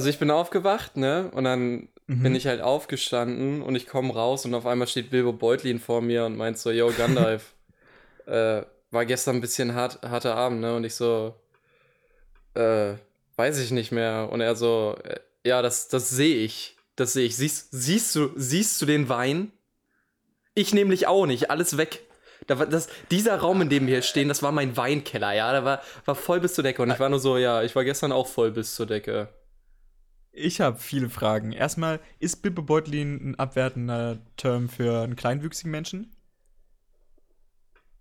Also ich bin aufgewacht, ne? Und dann Mhm. bin ich halt aufgestanden und ich komme raus und auf einmal steht Bilbo Beutlin vor mir und meint so, yo, Gandalf, äh, war gestern ein bisschen hart, harter Abend, ne? Und ich so, äh, weiß ich nicht mehr. Und er so, äh, ja, das, das sehe ich. Das sehe ich. Siehst, siehst, du, siehst du den Wein? Ich nämlich auch nicht. Alles weg. Da war das, dieser Raum, in dem wir hier stehen, das war mein Weinkeller, ja. Da war, war voll bis zur Decke. Und ich war nur so, ja, ich war gestern auch voll bis zur Decke. Ich habe viele Fragen. Erstmal, ist Bilbo Beutlin ein abwertender Term für einen kleinwüchsigen Menschen?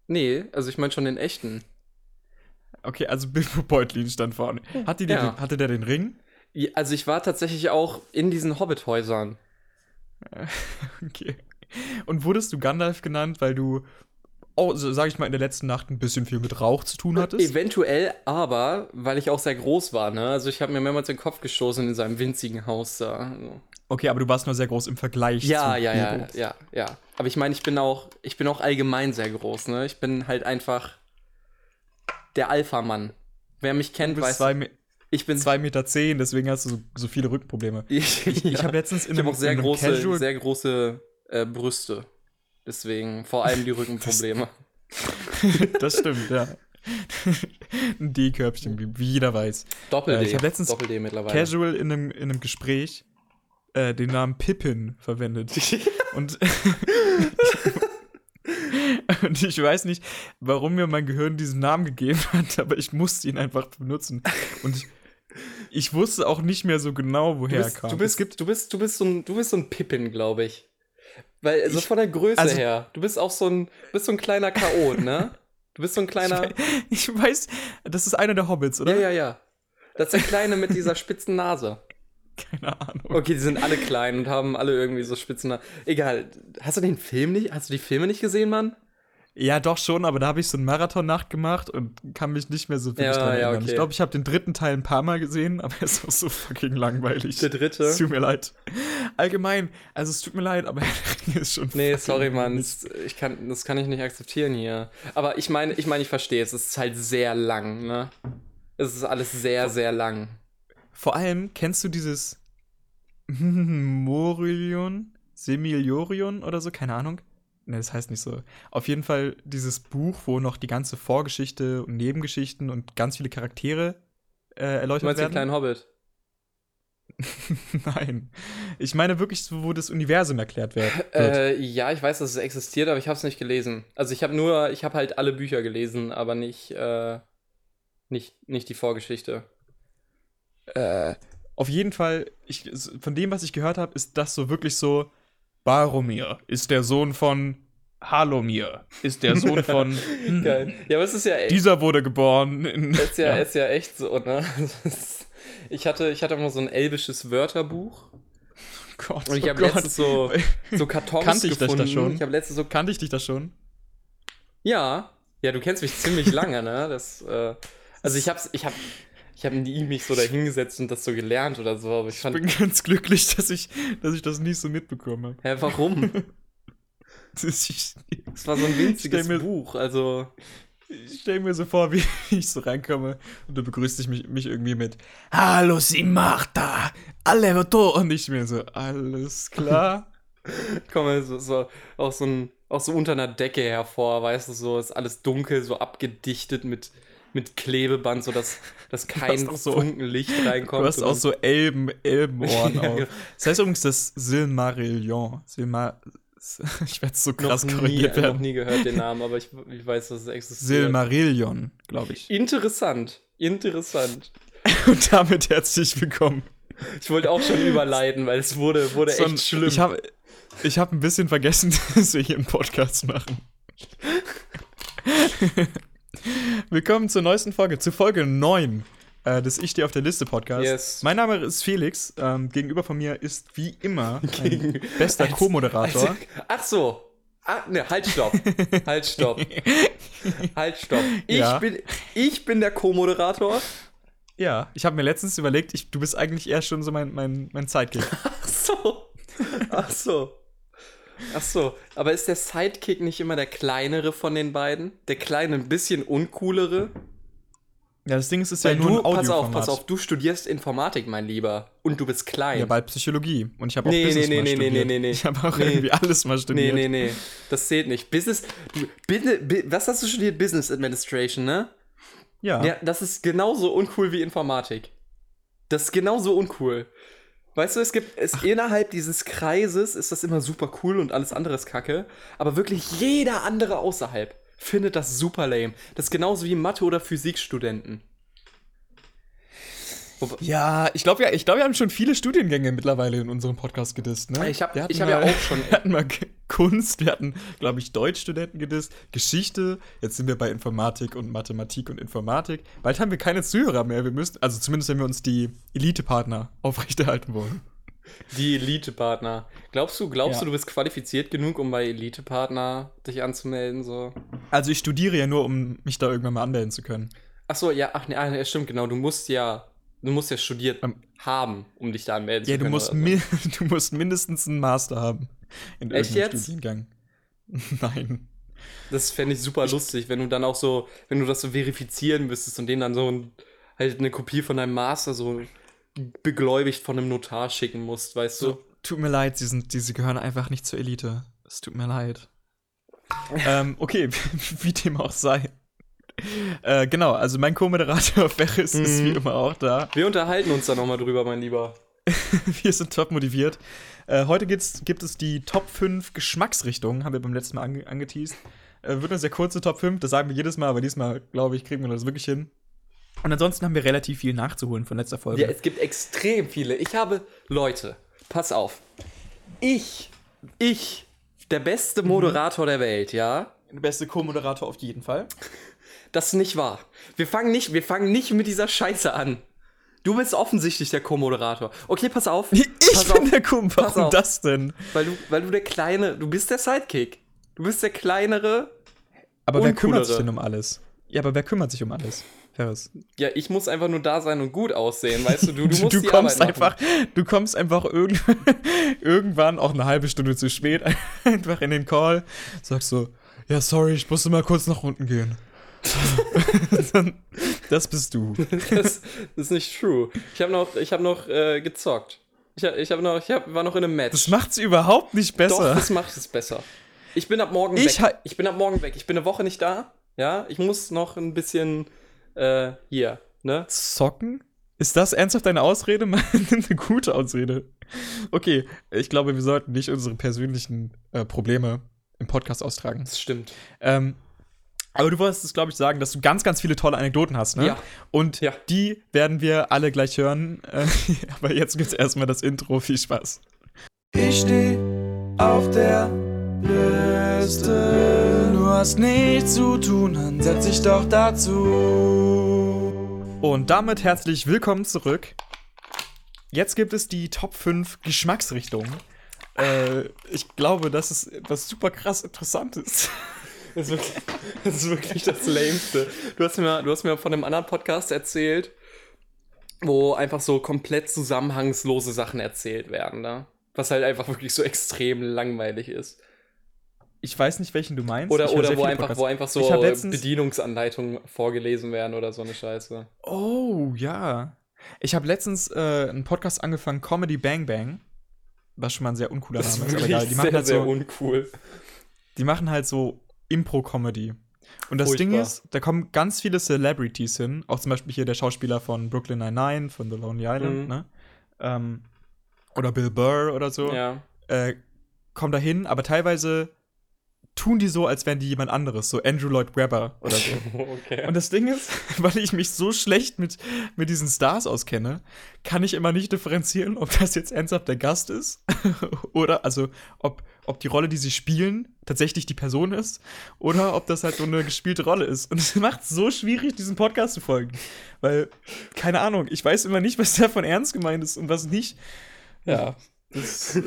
Nee, also ich meine schon den echten. Okay, also Bilbo Beutlin stand vorne. Hat die den, Ja. Hatte der den Ring? Ja, Also ich war tatsächlich auch in diesen Hobbit-Häusern. Okay. Und wurdest du Gandalf genannt, weil du, oh, so, sag ich mal, in der letzten Nacht ein bisschen viel mit Rauch zu tun hattest? Eventuell, aber weil ich auch sehr groß war, ne? Also ich habe mir mehrmals den Kopf gestoßen in seinem winzigen Haus da. Also. Okay, aber du warst nur sehr groß im Vergleich Ja, zu ja, ja, ja, ja. Aber ich meine, ich bin auch, ich bin auch allgemein sehr groß, ne? Ich bin halt einfach der Alpha-Mann. Wer mich kennt, weiß, zwei, ich bin zwei Meter zehn, deswegen hast du so, so viele Rückenprobleme. Ich, Ich habe letztens in ich einem, auch sehr große, Casual sehr große äh, Brüste. Deswegen vor allem die Rückenprobleme. Das stimmt, ja. Ein D-Körbchen, wie, jeder weiß. Doppel-D. Äh, ich hab letztens Doppel-D mittlerweile. Casual in einem, in einem Gespräch äh, den Namen Pippin verwendet. Und, und ich weiß nicht, warum mir mein Gehirn diesen Namen gegeben hat, aber ich musste ihn einfach benutzen. Und ich, ich wusste auch nicht mehr so genau, woher er bist, kam. du, bist, du, bist, du, bist so ein, du bist so ein Pippin, glaube ich. Weil, also Ich- von der Größe also- her, du bist auch so ein, bist so ein kleiner Chaot, ne? Du bist so ein kleiner. ich weiß, das ist einer der Hobbits, oder? Ja, ja, ja. Das ist der Kleine mit dieser spitzen Nase. Keine Ahnung. Okay, die sind alle klein und haben alle irgendwie so spitzen Nase. Egal. Hast du den Film nicht? Hast du die Filme nicht gesehen, Mann? Ja, doch schon, aber da habe ich so einen Marathon nachgemacht und kann mich nicht mehr so wirklich Ja, dran ja, erinnern. okay. Ich glaube, ich habe den dritten Teil ein paar Mal gesehen, aber er ist auch so fucking langweilig. Der dritte? Es tut mir leid. Allgemein, also es tut mir leid, aber ist schon Nee, sorry, Mann. Das, ich kann, das kann ich nicht akzeptieren hier. Aber ich meine, ich meine, ich verstehe es. Es ist halt sehr lang, ne? Es ist alles sehr, sehr lang. Vor allem, kennst du dieses Morilion? Semiliorion oder so? Keine Ahnung. Ne, das heißt nicht so. Auf jeden Fall dieses Buch, wo noch die ganze Vorgeschichte und Nebengeschichten und ganz viele Charaktere äh, Du erläutert meinst den werden. kleinen Hobbit? Nein. Ich meine wirklich, wo das Universum erklärt wird. wird. Äh, ja, ich weiß, dass es existiert, aber ich habe es nicht gelesen. Also ich habe nur, ich habe halt alle Bücher gelesen, aber nicht, äh, nicht, nicht die Vorgeschichte. Äh, auf jeden Fall, ich, von dem, was ich gehört habe, ist das so wirklich so: Baromir ist der Sohn von Halomir, ist der Sohn von. hm, Geil. Ja, aber es ist ja echt. Dieser wurde geboren in. Ist ja, ist ja echt so, ne? Das Ich hatte, ich hatte immer so ein elbisches Wörterbuch Gott, und ich oh habe Gott. letztens so, so Kartons Kannte ich das gefunden. da schon? Ich habe letztens so Kannte ich dich da schon? Ja, ja, du kennst mich ziemlich lange, ne? Das, äh, also ich hab's, ich hab, ich hab nie mich so dahingesetzt und das so gelernt oder so, aber ich Ich fand, bin ganz glücklich, dass ich, dass ich das nie so mitbekomme. hä, warum? Ich, Es war so ein winziges mir- Buch, also, ich stelle mir so vor, wie ich so reinkomme und du begrüßt dich mich, mich irgendwie mit Hallo, sie Martha, alle da und ich mir so, alles klar. komme so, so, auch so ein, auch so unter einer Decke hervor, weißt du, so ist alles dunkel, so abgedichtet mit, mit Klebeband, so dass, kein so- Funken Licht reinkommt. Du hast auch so Elben, Elbenohren Ja, auf. Das heißt übrigens das Silmarillion. Silmar ich werde so krass noch nie, korrigiert noch werden. nie gehört den Namen, aber ich, ich weiß, dass es existiert. Silmarillion, glaube ich. Interessant, interessant. Und damit herzlich willkommen. Ich wollte auch schon überleiten, weil es wurde, wurde So echt schlimm. Ich habe ich hab ein bisschen vergessen, dass wir hier einen Podcast machen. Willkommen zur neuesten Folge, zu Folge 9 äh, des Ich stehe auf der Liste Podcast. Yes. Mein Name ist Felix. Ähm, gegenüber von mir ist wie immer ein Gegen- bester Co-Moderator. Ach so. Ah, ne, halt, stopp. halt, stopp. halt, stopp. Ich, Ja. bin, ich bin der Co-Moderator. Ja, ich habe mir letztens überlegt, ich, du bist eigentlich eher schon so mein, mein, mein Sidekick. Ach so. Ach so. Ach so. Aber ist der Sidekick nicht immer der kleinere von den beiden? Der kleine, ein bisschen uncoolere? Ja, das Ding ist, es ist ja nur du, ein pass auf, pass auf, du studierst Informatik, mein Lieber. Und du bist klein. Ja, bald Psychologie. Und ich habe auch Nee, nee, Business nee, mal nee, nee, studiert. nee, nee. Ich habe auch Nee. irgendwie alles mal nee, studiert. nee, nee. Das zählt nicht. Business. Du, Business was hast du studiert? Business Administration, ne? Ja. Ja, das ist genauso uncool wie Informatik. Das ist genauso uncool. Weißt du, es gibt es innerhalb dieses Kreises ist das immer super cool und alles andere ist kacke, aber wirklich jeder andere außerhalb findet das super lame. Das ist genauso wie Mathe oder Physikstudenten. Ja, ich glaube, ja, ich glaub, wir haben schon viele Studiengänge mittlerweile in unserem Podcast gedisst, ne? Ich hab- Wir hatten ich hab ja auch schon- Wir hatten mal Kunst, wir hatten, glaube ich, Deutschstudenten gedisst, Geschichte, jetzt sind wir bei Informatik und Mathematik und Informatik. Bald haben wir keine Zuhörer mehr, wir müssen, also zumindest wenn wir uns die Elite-Partner aufrechterhalten wollen. Die Elite-Partner. Glaubst du, glaubst Ja. du, du bist qualifiziert genug, um bei Elite-Partner dich anzumelden? So? Also ich studiere ja nur, um mich da irgendwann mal anmelden zu können. Ach so, ja, ach nee, ah, ja, stimmt, genau. Du musst ja, du musst ja studiert Ähm, haben, um dich da anmelden Ja, zu du können. musst, oder so. mi du musst mindestens einen Master haben in Echt jetzt? Studiengang. Nein. Das fände ich super lustig, wenn du dann auch so, wenn du das so verifizieren müsstest und denen dann so ein, halt eine Kopie von deinem Master so begläubigt von einem Notar schicken musst, weißt du? So, tut mir leid, sie, sind, die, sie gehören einfach nicht zur Elite. Es tut mir leid. ähm, okay, wie dem auch sei. Äh, genau, also mein Co-Moderator Ferris ist Mhm. wie immer auch da. Wir unterhalten uns da nochmal drüber, mein Lieber. Wir sind top motiviert. Äh, heute gibt's, gibt es die Top 5 Geschmacksrichtungen, haben wir beim letzten Mal ange angeteased. Äh, wird eine sehr kurze Top 5, das sagen wir jedes Mal, aber diesmal, glaube ich, kriegen wir das wirklich hin. Und ansonsten haben wir relativ viel nachzuholen von letzter Folge. Ja, es gibt extrem viele. Ich habe, Leute, pass auf. Ich, ich, der beste Moderator der Welt, ja? Der beste Co-Moderator auf jeden Fall. Das ist nicht wahr. Wir fangen nicht, wir fangen nicht mit dieser Scheiße an. Du bist offensichtlich der Co-Moderator. Okay, pass auf. Ich pass bin auf, der Co, Pass warum auf. das denn? weil du, weil du der kleine, du bist der Sidekick. Du bist der kleinere. Aber wer kümmert sich denn um alles? Ja, aber wer kümmert sich um alles? Ferris. Ja, ich muss einfach nur da sein und gut aussehen, weißt du? Du, du musst du die kommst Arbeit machen. einfach, du kommst einfach irgend, irgendwann auch eine halbe Stunde zu spät einfach in den Call, sagst so, ja sorry, ich musste mal kurz nach unten gehen. das bist du. Das, das ist nicht true. Ich habe noch, ich hab noch äh, gezockt. Ich, ich, hab noch, ich hab, war noch in einem Match. Das macht's überhaupt nicht Doch, besser. das macht es besser. Ich bin ab morgen Ich weg. Ich bin ab morgen weg. Ich bin eine Woche nicht da. Ja, ich muss noch ein bisschen äh, hier, ne? Zocken? Ist das ernsthaft deine Ausrede? Eine gute Ausrede. Okay, ich glaube, wir sollten nicht unsere persönlichen äh, Probleme im Podcast austragen. Das stimmt. Ähm, aber du wolltest es, glaube ich, sagen, dass du ganz, ganz viele tolle Anekdoten hast, ne? Ja. Und Ja. die werden wir alle gleich hören. Äh, aber jetzt gibt's erstmal das Intro. Viel Spaß. Ich steh auf der Liste. Du hast nichts zu tun, dann setz dich doch dazu. Und damit herzlich willkommen zurück. Jetzt gibt es die Top 5 Geschmacksrichtungen. Äh, ich glaube, das ist etwas super krass Interessantes. Das ist, wirklich, das ist wirklich das Lämste. Du hast, mir, du hast mir von einem anderen Podcast erzählt, wo einfach so komplett zusammenhangslose Sachen erzählt werden, ne? Was halt einfach wirklich so extrem langweilig ist. Ich weiß nicht, welchen du meinst. Oder, oder wo, einfach, Podcasts. wo einfach so Bedienungsanleitungen vorgelesen werden oder so eine Scheiße. Oh, ja. Ich habe letztens äh, einen Podcast angefangen, Comedy Bang Bang. Was schon mal ein sehr uncooler Name ist aber egal. Die sehr, machen halt sehr so, uncool. die machen halt so Impro-Comedy. Und das Ding Furchtbar. ist, da kommen ganz viele Celebrities hin. Auch zum Beispiel hier der Schauspieler von Brooklyn Nine-Nine, von The Lonely Island, Mhm. ne? Ähm, oder Bill Burr oder so. Ja. Äh, kommen da hin, aber teilweise tun die so, als wären die jemand anderes. So Andrew Lloyd Webber oder so. okay. Und das Ding ist, weil ich mich so schlecht mit, mit diesen Stars auskenne, kann ich immer nicht differenzieren, ob das jetzt ernsthaft der Gast ist oder also ob, ob die Rolle, die sie spielen, tatsächlich die Person ist oder ob das halt so eine gespielte Rolle ist. Und es macht es so schwierig, diesem Podcast zu folgen. Weil, keine Ahnung, ich weiß immer nicht, was davon ernst gemeint ist und was nicht. Ja, das äh,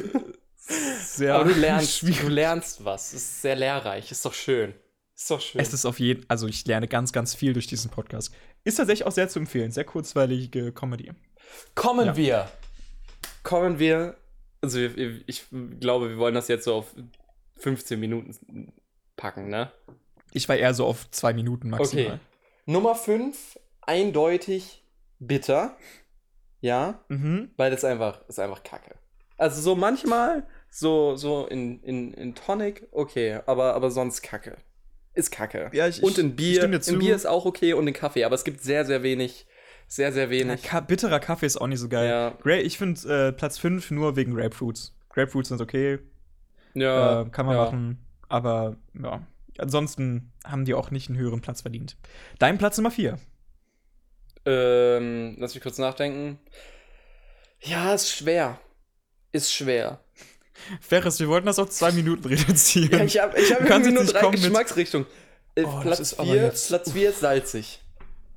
sehr Aber du lernst, schwierig. du lernst was. Es ist sehr lehrreich. Ist doch schön. Ist doch schön. Es ist auf jeden also ich lerne ganz, ganz viel durch diesen Podcast. Ist tatsächlich auch sehr zu empfehlen. Sehr kurzweilige Comedy. Kommen Ja. wir. Kommen wir. Also, ich, glaube, wir wollen das jetzt so auf 15 Minuten packen, ne? Ich war eher so auf zwei Minuten maximal. Okay. Nummer 5 eindeutig bitter. Ja, Mhm. weil das einfach, ist einfach kacke. Also so manchmal, so, so in, in, in Tonic, okay, aber, aber sonst kacke. Ist kacke. Ja, ich- und in Bier, in Bier ist auch okay und in Kaffee, aber es gibt sehr, sehr wenig, sehr, sehr Ja, wenig. Ka bitterer Kaffee ist auch nicht so geil. Ja. Gra ich finde äh, Platz 5 nur wegen Grapefruits. Grapefruits sind okay, Ja, äh, kann man ja. machen. Aber ja, ansonsten haben die auch nicht einen höheren Platz verdient. Dein Platz Nummer 4. Ähm, lass mich kurz nachdenken. Ja, ist schwer. Ist schwer. Ferris, wir wollten das auf zwei Minuten reduzieren. Ja, ich habe ich hab irgendwie nur drei Geschmacksrichtungen. Äh, Oh, Platz ist aber 4 jetzt- Platz vier ist salzig.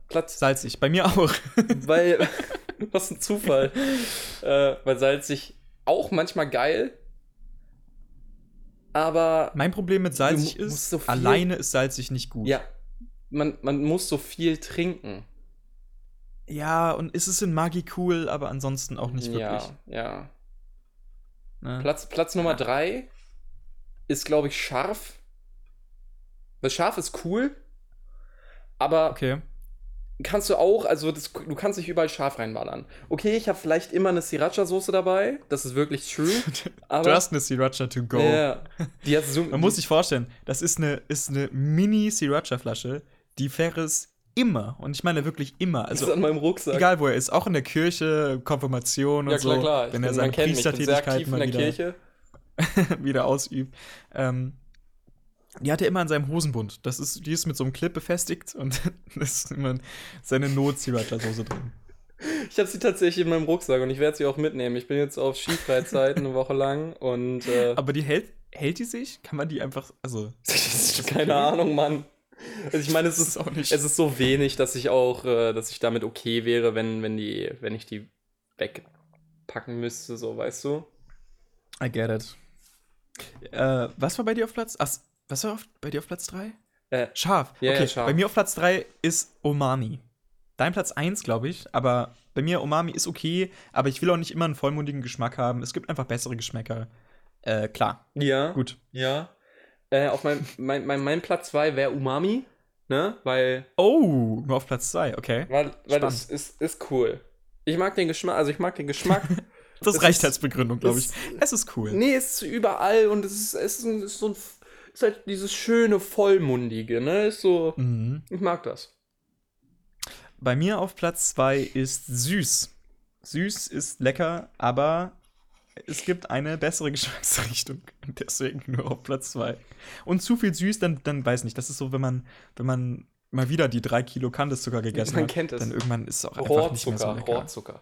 Platz, Salzig, bei mir auch. weil, was ein Zufall. äh, weil salzig auch manchmal geil, aber mein Problem mit salzig ist, so alleine ist salzig nicht gut. ja, man, man muss so viel trinken. Ja, und ist es in Magi cool, aber ansonsten auch nicht wirklich. Ja, ja. Ne? Platz, Platz Nummer 3 ist, glaube ich, scharf. Weil scharf ist cool, aber Okay. kannst du auch, also das, du kannst nicht überall scharf reinballern. Okay, ich habe vielleicht immer eine Sriracha-Soße dabei, das ist wirklich true. Aber du hast eine Sriracha to go. ja, die hat so, Man muss sich vorstellen, das ist eine, ist eine Mini-Sriracha-Flasche, die Ferris immer, und ich meine wirklich immer, das ist also an meinem Rucksack. egal wo er ist, auch in der Kirche, Konfirmation und ja, klar, so, klar. Wenn er seine Priestertätigkeit mal der wieder, wieder ausübt. Ähm, die hat er immer an seinem Hosenbund. Das ist, die ist mit so einem Clip befestigt und da ist immer seine Not-Sriracha-Soße drin. Ich habe sie tatsächlich in meinem Rucksack und ich werde sie auch mitnehmen. Ich bin jetzt auf Skifreizeit eine Woche lang und äh, Aber die hält, hält die sich? Kann man die einfach, also, keine Ahnung, Mann. Also ich meine, es ist ist auch nicht. Es ist so wenig, dass ich auch, äh, dass ich damit okay wäre, wenn, wenn die, wenn ich die wegpacken müsste, so, weißt du? I get it. Äh, was war bei dir auf Platz? Ach, was war auf, bei dir auf Platz 3? Äh, Scharf. Ja, ja, okay, scharf. bei mir auf Platz 3 ist Umami. Dein Platz 1, glaube ich, aber bei mir Umami ist okay, aber ich will auch nicht immer einen vollmundigen Geschmack haben. Es gibt einfach bessere Geschmäcker. Äh, klar. ja. Gut. Ja. Äh, auf mein, mein, mein, mein Platz 2 wäre Umami, ne? Weil, Oh, nur auf Platz 2, okay. weil, weil das ist, ist cool. Ich mag den Geschmack, also ich mag den Geschmack. Das Es reicht ist- als Begründung, glaube ich. es- ist cool. nee, es ist überall und es ist, es ist, ein, ist so ein, ist halt dieses schöne Vollmundige, ne? Ist so, Mhm. ich mag das. Bei mir auf Platz 2 ist süß. Süß ist lecker, aber es gibt eine bessere Geschmacksrichtung. Und Deswegen nur auf Platz 2. Und zu viel süß, dann, dann weiß nicht. Das ist so, wenn man, wenn man mal wieder die drei Kilo Kandiszucker gegessen Man hat. kennt es. Dann irgendwann ist es auch einfach nicht mehr so Rohrzucker, lecker. Rohrzucker.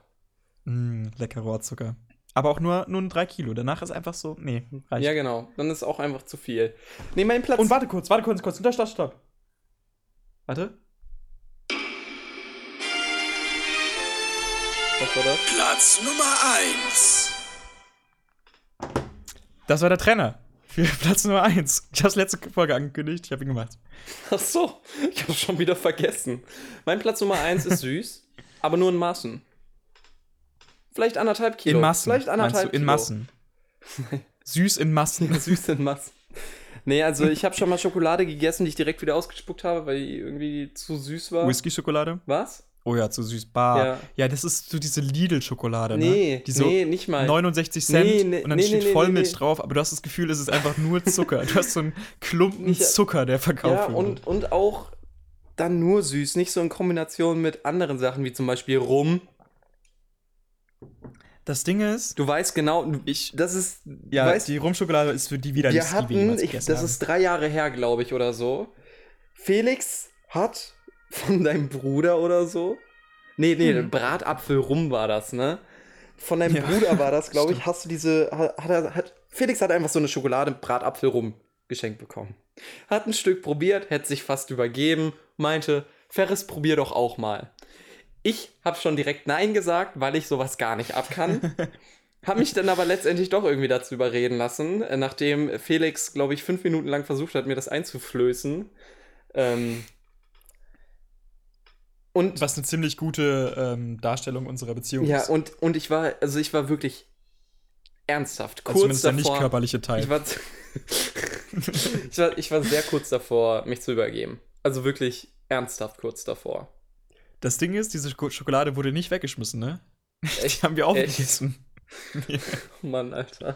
Mm, lecker Rohrzucker. Aber auch nur, nur ein 3 Kilo. Danach ist einfach so, nee, reicht. Ja, genau. Dann ist auch einfach zu viel. Nee, mein Platz. Und warte kurz, warte kurz, kurz. Stopp, stopp, stopp. Warte. Was war das? Platz Nummer 1. Das war der Trainer. Für Platz Nummer 1. Ich habe es letzte Folge angekündigt, ich habe ihn gemacht. Ach so, ich habe schon wieder vergessen. Mein Platz Nummer 1 ist süß, aber nur in Maßen. Vielleicht anderthalb Kilo. In Massen. Vielleicht anderthalb du, in Kilo. Massen. Süß in Massen. Süß in Massen. Nee, also ich habe schon mal Schokolade gegessen, die ich direkt wieder ausgespuckt habe, weil die irgendwie zu süß war. Whisky-Schokolade? Was? Oh ja, zu süß. Bar. Ja. Ja. das ist so diese Lidl-Schokolade, Nee, ne? Die so nee, nicht mal. 69 Cent Nee, nee, und dann nee, steht nee, nee, Vollmilch nee. drauf, aber du hast das Gefühl, es ist einfach nur Zucker. Du hast so einen Klumpen Nicht- Zucker, der verkauft Ja, wird. und, und auch dann nur süß, nicht so in Kombination mit anderen Sachen, wie zum Beispiel Rum. das Ding ist, Du weißt genau, ich, das ist, ja, weißt, die Rumschokolade ist für die widerlichste, wir die wir hatten, jemals ich, das haben. ist drei Jahre her, glaube ich, oder so. Felix hat von deinem Bruder oder so, nee, nee, Hm. Bratapfel rum war das, ne? Von deinem Ja, Bruder war das, glaube ich, hast du diese, hat, hat, hat, Felix hat einfach so eine Schokolade Bratapfel rum geschenkt bekommen. Hat ein Stück probiert, hätte sich fast übergeben, meinte, Ferris, probier doch auch mal. Ich habe schon direkt Nein gesagt, weil ich sowas gar nicht abkann. Hab mich dann aber letztendlich doch irgendwie dazu überreden lassen, äh, nachdem Felix, glaube ich, fünf Minuten lang versucht hat, mir das einzuflößen. Ähm und Was eine ziemlich gute ähm, Darstellung unserer Beziehung ja, ist. und, und ich war, also ich war wirklich ernsthaft Also kurz zumindest der nicht davor. körperliche Teil. ich, war, ich, war, ich war sehr kurz davor, mich zu übergeben. Also wirklich ernsthaft kurz davor. Das Ding ist, diese Schoko- Schokolade wurde nicht weggeschmissen, ne? Echt? Die haben wir aufgegessen. Mann, Alter.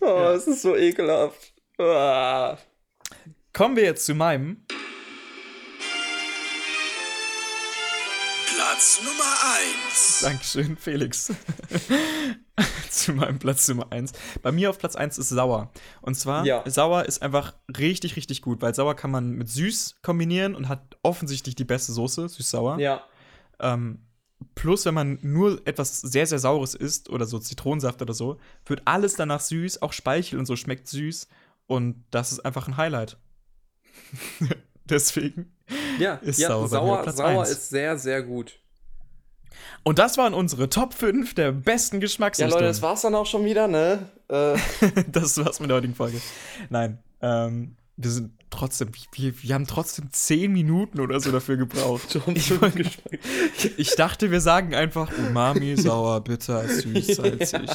Oh, es ist so ekelhaft. Ah. Kommen wir jetzt zu meinem. Platz Nummer 1. Dankeschön, Felix. zu meinem Platz Nummer 1. Bei mir auf Platz 1 ist sauer. Und zwar, Ja. sauer ist einfach richtig, richtig gut, weil sauer kann man mit süß kombinieren und hat offensichtlich die beste Soße, süß-sauer. Ja. Ähm, plus, wenn man nur etwas sehr, sehr Saures isst oder so Zitronensaft oder so, wird alles danach süß, auch Speichel und so schmeckt süß. Und das ist einfach ein Highlight. Deswegen. Ja, Ist ja sauer sauer, sauer ist sehr, sehr gut. Und das waren unsere Top 5 der besten Ja, Geschmacksrichtungen. Leute, das war's dann auch schon wieder, ne? Äh, das war's mit der heutigen Folge. Nein, ähm, wir sind trotzdem, wir, wir haben trotzdem 10 Minuten oder so dafür gebraucht. ich, wollte- ich dachte, wir sagen einfach Umami, sauer, bitter, süß, salzig.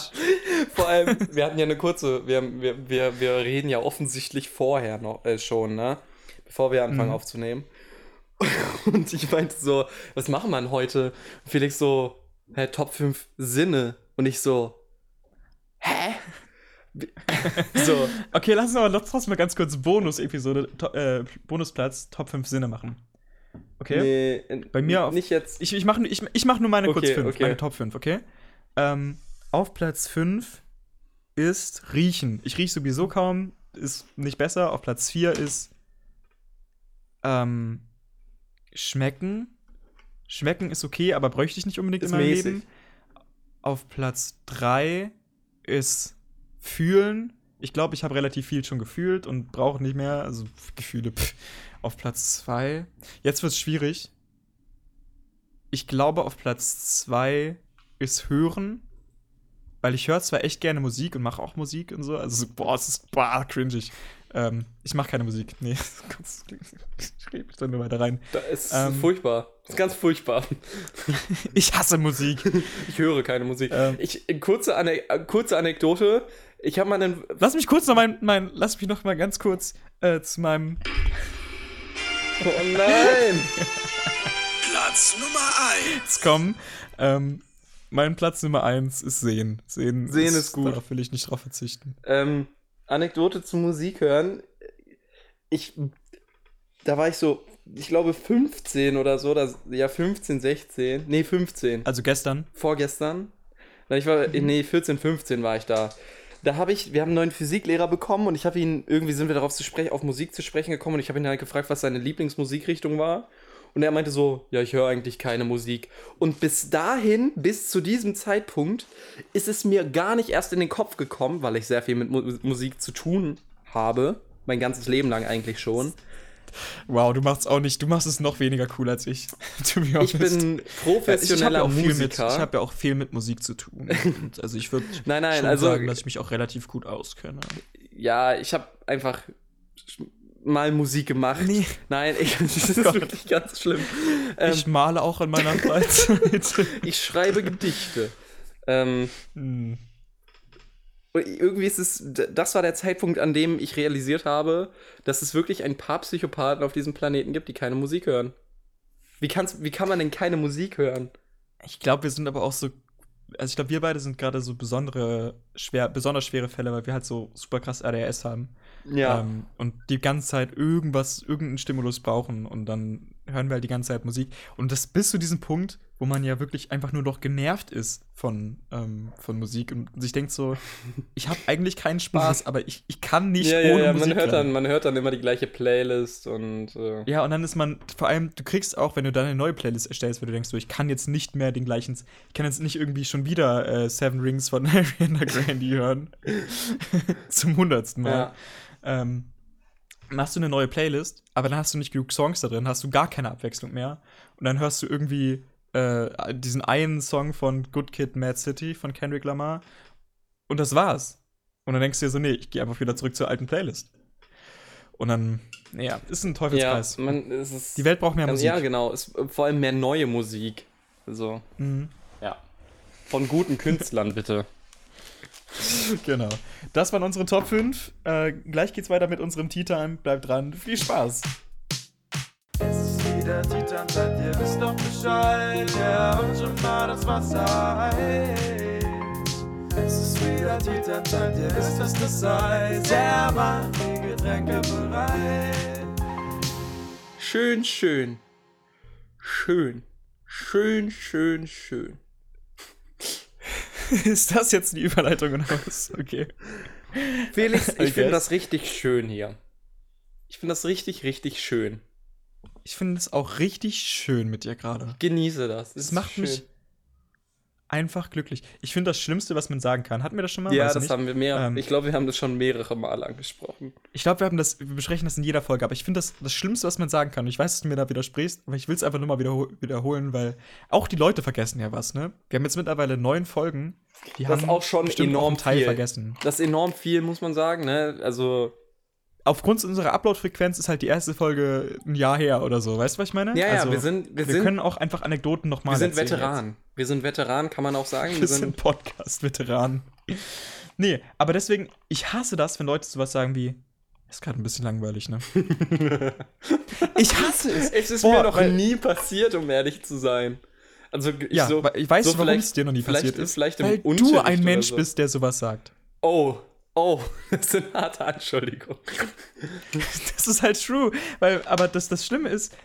vor allem, wir hatten ja eine kurze, wir, wir, wir, wir reden ja offensichtlich vorher noch äh, schon, ne? Bevor wir anfangen Mhm. aufzunehmen. Und ich meinte so, was machen wir heute? Und Felix so, hä, Top 5 Sinne. Und ich so, hä? So, Okay, lass uns aber trotzdem mal ganz kurz Bonus-Episode, to- äh, Bonusplatz, Top 5 Sinne machen. Okay? nee, Bei mir auf- nicht jetzt. Ich, ich mache ich, ich mach nur meine kurz Okay, 5, okay. meine Top 5, okay? Ähm, auf Platz 5 ist Riechen. Ich rieche sowieso kaum, ist nicht besser. Auf Platz 4 ist ähm, Schmecken. Schmecken ist okay, aber bräuchte ich nicht unbedingt Ist in meinem mäßig. Leben. Auf Platz 3 ist Fühlen. Ich glaube, ich habe relativ viel schon gefühlt und brauche nicht mehr. Also Gefühle. Pf. Auf Platz 2. Jetzt wird es schwierig. Ich glaube, auf Platz 2 ist Hören. Weil ich höre zwar echt gerne Musik und mache auch Musik und so. Also, so, boah, es ist boah, cringig. Ähm, ich mache keine Musik. Nee, ich rede mich da nur weiter rein. Das ist Ähm. furchtbar. Das ist ganz furchtbar. Ich hasse Musik. Ich höre keine Musik. Ähm. Ich, kurze, Ane kurze Anekdote. Ich habe mal einen. Lass mich kurz noch mein, mein lass mich noch mal ganz kurz äh, zu meinem Oh nein! Platz Nummer 1. kommen. Ähm, mein Platz Nummer 1 ist Sehen. Sehen, Sehen ist gut. Darauf will ich nicht drauf verzichten. ähm, Anekdote zu Musik hören. Ich. Da war ich so, ich glaube 15 oder so. Das, ja, 15, 16. Nee, 15. Also gestern. Vorgestern. Ich war, nee, 14, 15 war ich da. Da habe ich, wir haben einen neuen Physiklehrer bekommen und ich habe ihn, irgendwie sind wir darauf zu sprechen, auf Musik zu sprechen gekommen und ich habe ihn halt gefragt, was seine Lieblingsmusikrichtung war. Und er meinte so, ja, ich höre eigentlich keine Musik. Und bis dahin, bis zu diesem Zeitpunkt, ist es mir gar nicht erst in den Kopf gekommen, weil ich sehr viel mit Mu Musik zu tun habe. Mein ganzes Leben lang eigentlich schon. Wow, du machst auch nicht, du machst es noch weniger cool als ich. Ich bin ich professioneller habe ja viel mit, Musiker. ich habe ja auch viel mit Musik zu tun. Und also ich würde Nein, nein, also- sagen, dass ich mich auch relativ gut auskenne. ja, ich habe einfach mal Musik gemacht. Nee. Nein, ich, das ist Gott. wirklich ganz schlimm. Ähm, ich male auch in meiner Freizeit. ich schreibe Gedichte. Ähm, Hm. irgendwie ist es, das war der Zeitpunkt, an dem ich realisiert habe, dass es wirklich ein paar Psychopathen auf diesem Planeten gibt, die keine Musik hören. Wie, kann's, wie kann man denn keine Musik hören? Ich glaube, wir sind aber auch so. Also ich glaube, wir beide sind gerade so besondere, schwer, besonders schwere Fälle, weil wir halt so super krass ADHS haben. Ja. Ähm, und die ganze Zeit irgendwas, irgendeinen Stimulus brauchen und dann hören wir halt die ganze Zeit Musik. Und das bis zu diesem Punkt, wo man ja wirklich einfach nur noch genervt ist von, ähm, von Musik und sich denkt so, ich habe eigentlich keinen Spaß, aber ich, ich kann nicht ja, ja, ohne ja, Musik. man hört, dann, man hört dann immer die gleiche Playlist und äh, Ja, und dann ist man, vor allem, du kriegst auch, wenn du dann eine neue Playlist erstellst, weil du denkst, so, ich kann jetzt nicht mehr den gleichen, ich kann jetzt nicht irgendwie schon wieder äh, Seven Rings von Ariana Grande hören. Zum hundertsten Mal. ja. Ähm, machst du eine neue Playlist, aber dann hast du nicht genug Songs da drin, hast du gar keine Abwechslung mehr. Und dann hörst du irgendwie äh, diesen einen Song von Good Kid, Mad City von Kendrick Lamar. Und das war's. Und dann denkst du dir so, nee, ich gehe einfach wieder zurück zur alten Playlist. Und dann, ja, ist ein ja, Teufelskreis. man, es ist, Die Welt braucht mehr Musik. Ja, genau. Es, vor allem mehr neue Musik. Also, Mhm. ja. Von guten Künstlern, bitte. Genau. Das waren unsere Top 5. Äh, gleich geht's weiter mit unserem Tea Time. Bleibt dran. Viel Spaß. Es ist wieder Titan, seid ihr wisst doch Bescheid. Ja, und schon mal das Wasser heiß. Es ist wieder Titan, seid ihr wisst, was das heißt. Ja, macht die Getränke bereit. Schön, schön. Schön. Schön, schön, schön. Ist das jetzt die Überleitung was? Okay. Felix, ich finde das richtig schön hier. Ich finde das richtig, richtig schön. Ich finde es auch richtig schön mit dir gerade. Genieße das. Es macht mich einfach glücklich. Ich finde das Schlimmste, was man sagen kann. Hatten wir das schon mal? Ja, Weiß das nicht. haben wir mehr. Ähm, ich glaube, wir haben das schon mehrere Mal angesprochen. Ich glaube, wir haben das, wir besprechen das in jeder Folge, aber ich finde das das Schlimmste, was man sagen kann. Und ich weiß, dass du mir da widersprichst, aber ich will es einfach nur mal wiederhol wiederholen, weil auch die Leute vergessen ja was, ne? Wir haben jetzt mittlerweile neun Folgen. Die Das haben auch schon enorm auch Teil viel. vergessen. Das ist enorm viel, muss man sagen, ne? Also, Aufgrund unserer Upload-Frequenz ist halt die erste Folge ein Jahr her oder so. Weißt du, was ich meine? ja, ja, also, wir sind, wir wir sind, können auch einfach Anekdoten nochmal wir sind Veteran. Wir sind Veteran, kann man auch sagen. Wir sind Podcast-Veteranen. Nee, aber deswegen, ich hasse das, wenn Leute sowas sagen wie, ist gerade ein bisschen langweilig, ne? ich hasse es. Es ist Boah, mir noch nie passiert, um ehrlich zu sein. Also, ich Ja, so, ich weiß, so warum vielleicht- es dir noch nie passiert ist. vielleicht im weil du ein Mensch so. bist, der sowas sagt. Oh, oh, das ist eine harte Anschuldigung. Das ist halt true. Weil, aber das, das Schlimme ist,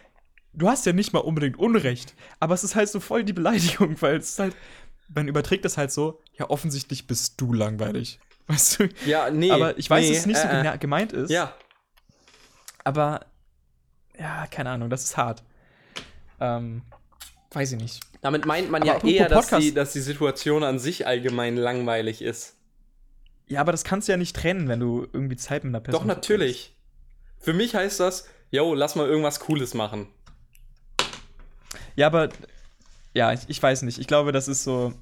du hast ja nicht mal unbedingt Unrecht. Aber es ist halt so voll die Beleidigung, weil es ist halt, man überträgt das halt so, ja, offensichtlich bist du langweilig. Weißt du? Ja, nee. aber ich weiß, nee, dass es nicht so äh, äh. gemeint ist. Ja, Aber, ja, keine Ahnung, das ist hart. Ähm, weiß ich nicht. damit meint man Aber ja eher, dass die, dass die Situation an sich allgemein langweilig ist. Ja, aber das kannst du ja nicht trennen, wenn du irgendwie Zeit mit einer Person Doch, natürlich. Für mich heißt das, yo, lass mal irgendwas Cooles machen. Ja, aber ja, ich, ich weiß nicht. Ich glaube, das ist so.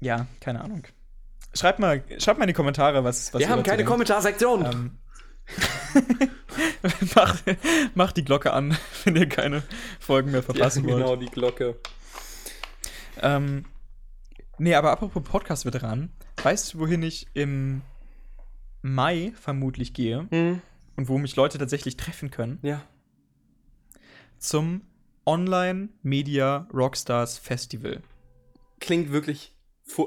Ja, keine Ahnung. Schreibt mal, schreibt mal in die Kommentare, was, was Wir haben keine denkt. Kommentarsektion. Ähm, macht, macht die Glocke an, wenn ihr keine Folgen mehr ja, verpassen wollt. genau, die Glocke. Ähm, nee, aber apropos Podcast-Veteranen, weißt du, wohin ich im Mai vermutlich gehe Hm, und wo mich Leute tatsächlich treffen können? ja. Zum Online Media Rockstars Festival. Klingt wirklich.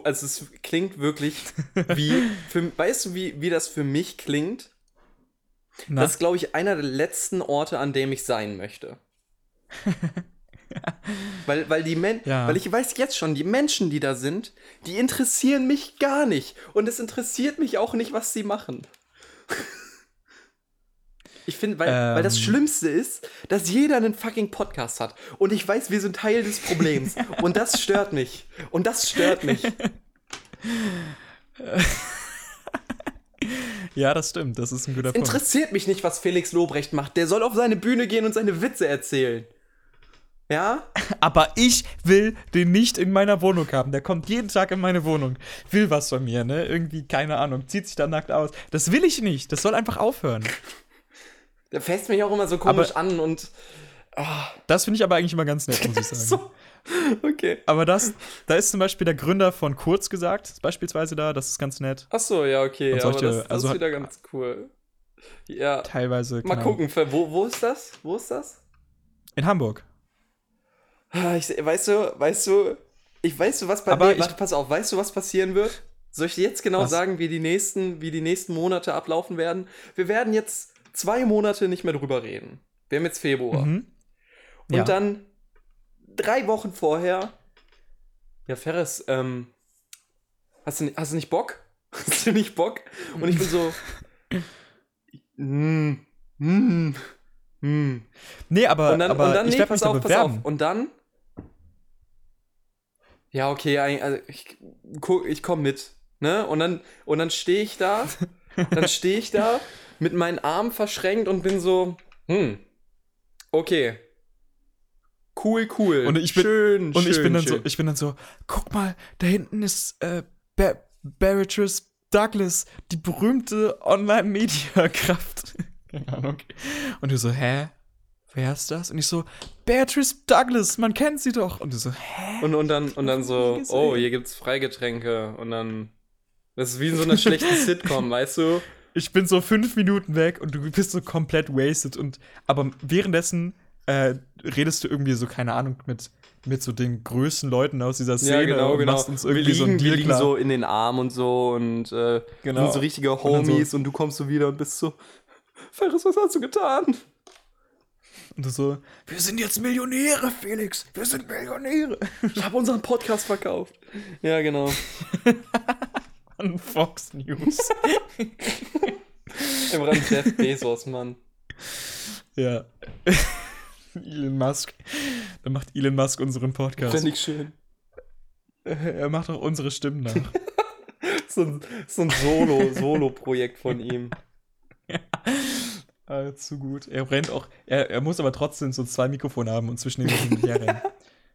Also, es klingt wirklich wie. Für, weißt du, wie, wie das für mich klingt? Na, Das ist, glaube ich, einer der letzten Orte, an dem ich sein möchte. weil, weil die Men Ja. weil ich weiß jetzt schon, die Menschen, die da sind, die interessieren mich gar nicht. Und es interessiert mich auch nicht, was sie machen. Ich finde, weil, weil das Ähm. Schlimmste ist, dass jeder einen fucking Podcast hat. Und ich weiß, wir sind Teil des Problems. Und das stört mich. Und das stört mich. ja, das stimmt. Das ist ein guter Punkt. Interessiert mich nicht, was Felix Lobrecht macht. Der soll auf seine Bühne gehen und seine Witze erzählen. Ja? Aber ich will den nicht in meiner Wohnung haben. Der kommt jeden Tag in meine Wohnung, will was von mir, ne? Irgendwie, keine Ahnung, zieht sich da nackt aus. Das will ich nicht. Das soll einfach aufhören. Der fässt mich auch immer so komisch an und. Das finde ich aber eigentlich immer ganz nett, muss ich sagen. So. Okay. Aber das, da ist zum Beispiel der Gründer von Kurz gesagt, ist beispielsweise da, das ist ganz nett. Ach so, ja, okay. Und Aber solche- das, das also ist wieder ganz cool. Ja. Teilweise. Mal genau. gucken, wo, wo ist das? Wo ist das? In Hamburg. Ah, Ich, weißt du, weißt du, ich weiß du, was bei ich- warte, pass auf, weißt du, was passieren wird? Soll ich dir jetzt genau Was? sagen, wie die nächsten, wie die nächsten Monate ablaufen werden? Wir werden jetzt zwei Monate nicht mehr drüber reden. Wir haben jetzt Februar. Mhm. Und Ja. dann drei Wochen vorher. Ja, Ferris, ähm, hast du, hast du nicht Bock? Hast du nicht Bock? Und ich bin so. mm, mm, mm. Nee, aber, Und dann, aber und dann ich nee, pass auf, pass auf. Und dann. Ja, okay, also ich, ich komme mit. Ne? Und dann, und dann stehe ich da, dann stehe ich da mit meinen Armen verschränkt und bin so, hm, okay. Cool, cool. Und ich bin- schön, Und ich schön, bin dann schön. so, ich bin dann so, guck mal, da hinten ist äh, Beatrice Douglas, die berühmte Online-Media-Kraft. Keine Ahnung. Und du so, hä? Wer ist das? Und ich so, Beatrice Douglas, man kennt sie doch. Und du so, hä? Und, und dann, und dann so, oh, hier gibt's Freigetränke. Und dann. Das ist wie in so einer schlechten Sitcom, weißt du? Ich bin so fünf Minuten weg und du bist so komplett wasted. Und aber währenddessen äh, redest du irgendwie so, keine Ahnung, mit, mit so den größten Leuten aus dieser Szene und machst uns irgendwie wir so liegen, ein wir liegen klar. so in den Armen und so und äh, Genau. sind so richtige dann so- Homies und, du kommst so wieder und bist so, Ferris, was hast du getan? Und du so, wir sind jetzt Millionäre, Felix, wir sind Millionäre. Ich habe unseren Podcast verkauft. Ja, genau. An Fox News. Im Rand Jeff Bezos, Mann. ja. Elon Musk. Dann macht Elon Musk unseren Podcast. Finde ich schön. Er macht auch unsere Stimmen nach. So ein, so ein Solo, Solo-Projekt von ihm. Ah, zu gut. Er rennt auch. Er, er muss aber trotzdem so zwei Mikrofone haben und zwischen den hin und her rennen.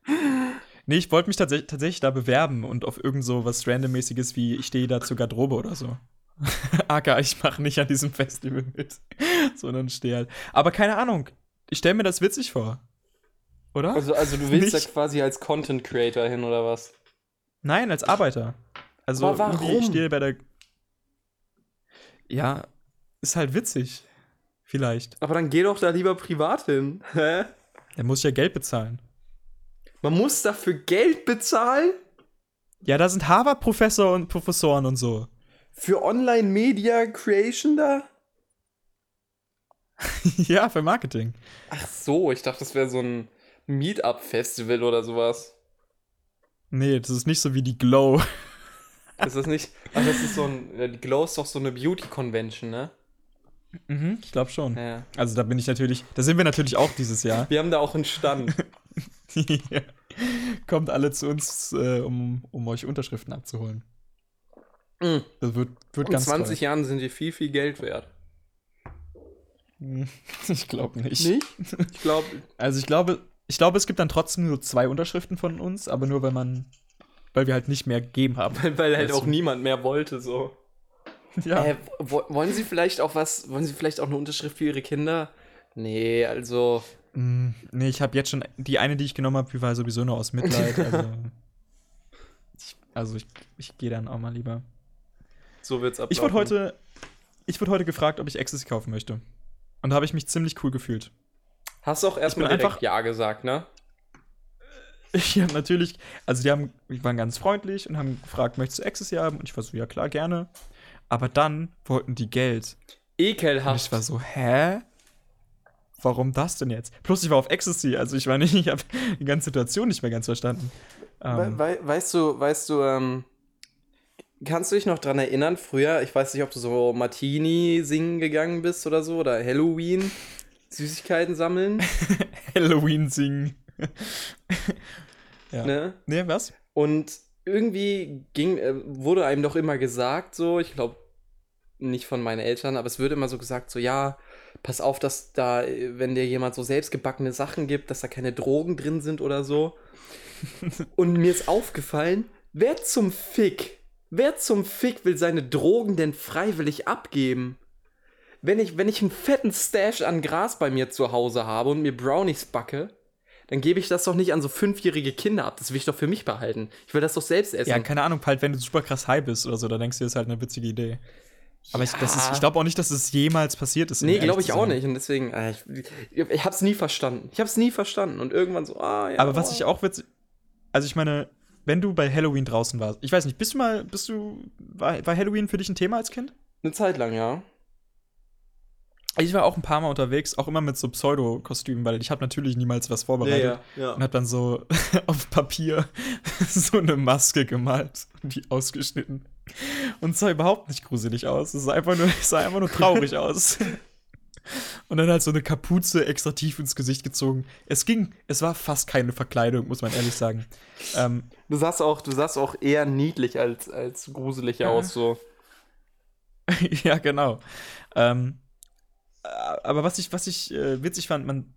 Nee, ich wollte mich tatsächlich, tatsächlich da bewerben und auf irgend so was randommäßiges wie ich stehe da zur Garderobe oder so. Aka, ich mache nicht an diesem Festival mit, sondern stehe halt. Aber keine Ahnung. Ich stelle mir das witzig vor. Oder? Also, also du willst Nicht? da quasi als Content Creator hin oder was? Nein, als Arbeiter. Also Aber warum? ich stehe bei der. Ja, ist halt witzig. Vielleicht. Aber dann geh doch da lieber privat hin. Hä? Er muss ja Geld bezahlen. Man muss dafür Geld bezahlen? Ja, da sind Harvard-Professor und Professoren und so. Für Online-Media-Creation da? ja, für Marketing. Ach so, ich dachte, das wäre so ein Meetup-Festival oder sowas. Nee, das ist nicht so wie die Glow. Ist das nicht? Ach, das ist so ein. Die Glow ist doch so eine Beauty-Convention, ne? Mhm, ich glaube schon. Ja. Also da bin ich natürlich, da sind wir natürlich auch dieses Jahr. Wir haben da auch einen Stand. Ja. Kommt alle zu uns, äh, um, um euch Unterschriften abzuholen. Mm. Das wird, wird In ganz 20 Jahren sind die viel, viel Geld wert. Jahren. Ich glaube nicht. Nicht? Ich glaube, Also ich glaube, ich glaube, es gibt dann trotzdem nur zwei Unterschriften von uns, aber nur weil man, weil wir halt nicht mehr gegeben haben. weil, weil halt Weißt auch du? niemand mehr wollte, so. Ja. Äh, wo, wollen Sie vielleicht auch was, wollen Sie vielleicht auch eine Unterschrift für Ihre Kinder? Nee, also. Mm, nee, ich habe jetzt schon, die eine, die ich genommen habe, die war sowieso nur aus Mitleid. Also ich, also ich, ich gehe dann auch mal lieber. So wird's ablaufen. Ich wurde heute, ich wurde heute gefragt, ob ich Ecstasy kaufen möchte. Und da habe ich mich ziemlich cool gefühlt. Hast du auch erstmal einfach- Ja gesagt, ne? Ich habe natürlich, also die haben, die waren ganz freundlich und haben gefragt, möchtest du Ecstasy haben? Und ich war so, ja klar, gerne. Aber dann wollten die Geld. Und Ekelhaft. ich war so, hä? Warum das denn jetzt? Plus ich war auf Ecstasy, also ich war nicht, ich habe die ganze Situation nicht mehr ganz verstanden. Ähm, We wei weißt du, weißt du, ähm, kannst du dich noch dran erinnern, früher, ich weiß nicht, ob du so Martini singen gegangen bist oder so, oder Halloween, Süßigkeiten sammeln, Halloween singen. ja. ne? Nee, was? Und irgendwie ging, äh, wurde einem doch immer gesagt, so, ich glaube, nicht von meinen Eltern, aber es wird immer so gesagt, so, ja, pass auf, dass da, äh, wenn dir jemand so selbstgebackene Sachen gibt, dass da keine Drogen drin sind oder so. Und mir ist aufgefallen, wer zum Fick, wer zum Fick will seine Drogen denn freiwillig abgeben? Wenn ich, wenn ich einen fetten Stash an Gras bei mir zu Hause habe und mir Brownies backe, dann gebe ich das doch nicht an so fünfjährige Kinder ab. Das will ich doch für mich behalten. Ich will das doch selbst essen. Ja, keine Ahnung, halt, wenn du super krass high bist oder so, da denkst du, das ist halt eine witzige Idee. Aber ich, Ja. ich glaube auch nicht, dass es jemals passiert ist. nee, glaube ich auch nicht. Und deswegen, äh, ich, ich, ich hab's nie verstanden. Ich hab's nie verstanden. Und irgendwann so, ah, ja. Aber was ich auch witzig. Also ich meine, wenn du bei Halloween draußen warst, ich weiß nicht, bist du mal, bist du. War, war Halloween für dich ein Thema als Kind? Eine Zeit lang, ja. Ich war auch ein paar Mal unterwegs, auch immer mit so Pseudo-Kostümen, weil ich habe natürlich niemals was vorbereitet. ja. Und hab dann so auf Papier so eine Maske gemalt und die ausgeschnitten. Und es sah überhaupt nicht gruselig aus. Es sah einfach nur, sah einfach nur traurig aus. Und dann halt so eine Kapuze extra tief ins Gesicht gezogen. Es ging, es war fast keine Verkleidung, muss man ehrlich sagen. Ähm, Du sahst auch, du sahst auch eher niedlich als, als gruselig Ja. aus, so. ja, genau. Ähm, äh, aber was ich, was ich äh, witzig fand, man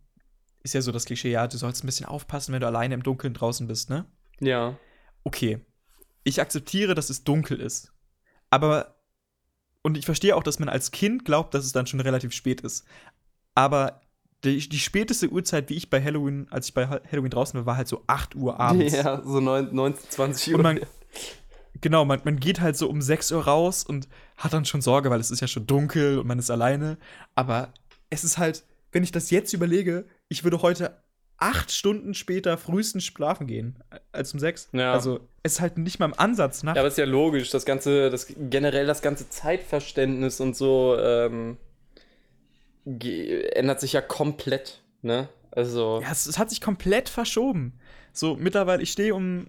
ist ja so das Klischee, ja, du sollst ein bisschen aufpassen, wenn du alleine im Dunkeln draußen bist, ne? Ja. okay, ich akzeptiere, dass es dunkel ist. Aber, und ich verstehe auch, dass man als Kind glaubt, dass es dann schon relativ spät ist. Aber die, die späteste Uhrzeit, wie ich bei Halloween, als ich bei Ha- Halloween draußen war, war halt so 8 Uhr abends. Ja, so 9, 19, 20 Uhr. Und man, genau, man, man geht halt so um 6 Uhr raus und hat dann schon Sorge, weil es ist ja schon dunkel und man ist alleine. Aber es ist halt, wenn ich das jetzt überlege, ich würde heute acht Stunden später frühestens schlafen gehen als um sechs. Ja. Also es ist halt nicht mal im Ansatz nach. Ja, aber ist ja logisch, das ganze, das generell das ganze Zeitverständnis und so ähm, ändert sich ja komplett, ne? Also, Ja, es, es hat sich komplett verschoben. So, mittlerweile, ich stehe um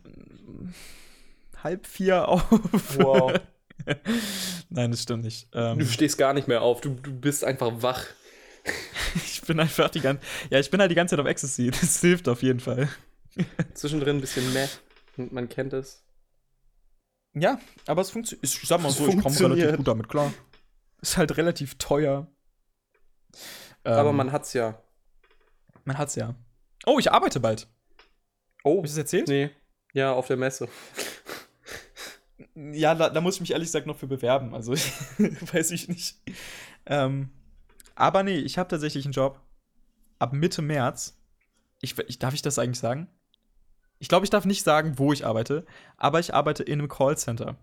halb vier auf. wow. Nein, das stimmt nicht. Du Ähm, stehst gar nicht mehr auf, du, du bist einfach wach. ich bin einfach die ganze Ja, ich bin halt die ganze Zeit auf Ecstasy. Das hilft auf jeden Fall. Zwischendrin ein bisschen meh. Und man kennt es. Ja, aber es funktioniert. Ich sag mal Es so, ich komme relativ gut damit klar. Ist halt relativ teuer. Aber Ähm, man hat's ja. man hat's ja. Oh, ich arbeite bald. Oh, Hab ich das erzählt? nee. Ja, auf der Messe. Ja, da, da muss ich mich ehrlich gesagt noch für bewerben. Also, weiß ich nicht. Ähm, aber nee, ich habe tatsächlich einen Job. Ab Mitte März. Ich, ich, darf ich das eigentlich sagen? Ich glaube, ich darf nicht sagen, wo ich arbeite, aber ich arbeite in einem Callcenter.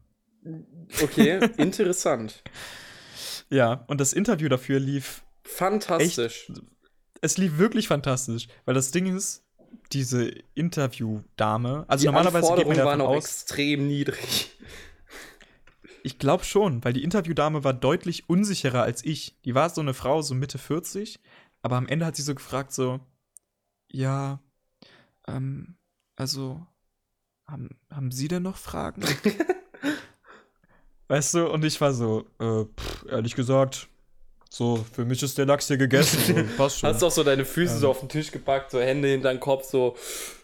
Okay, interessant. Ja, und das Interview dafür lief Fantastisch. es lief wirklich fantastisch, weil das Ding ist, diese Interviewdame, also Die normalerweise geht man ja waren davon auch aus, extrem niedrig. ich glaube schon, weil die Interviewdame war deutlich unsicherer als ich. Die war so eine Frau, so Mitte 40, aber am Ende hat sie so gefragt, so, ja, ähm, also, haben, haben Sie denn noch Fragen? weißt du, und ich war so, äh, pff, ehrlich gesagt, so, für mich ist der Lachs hier gegessen, so, passt schon. Hast auch so deine Füße Ähm. so auf den Tisch gepackt, so Hände hinter den Kopf, so,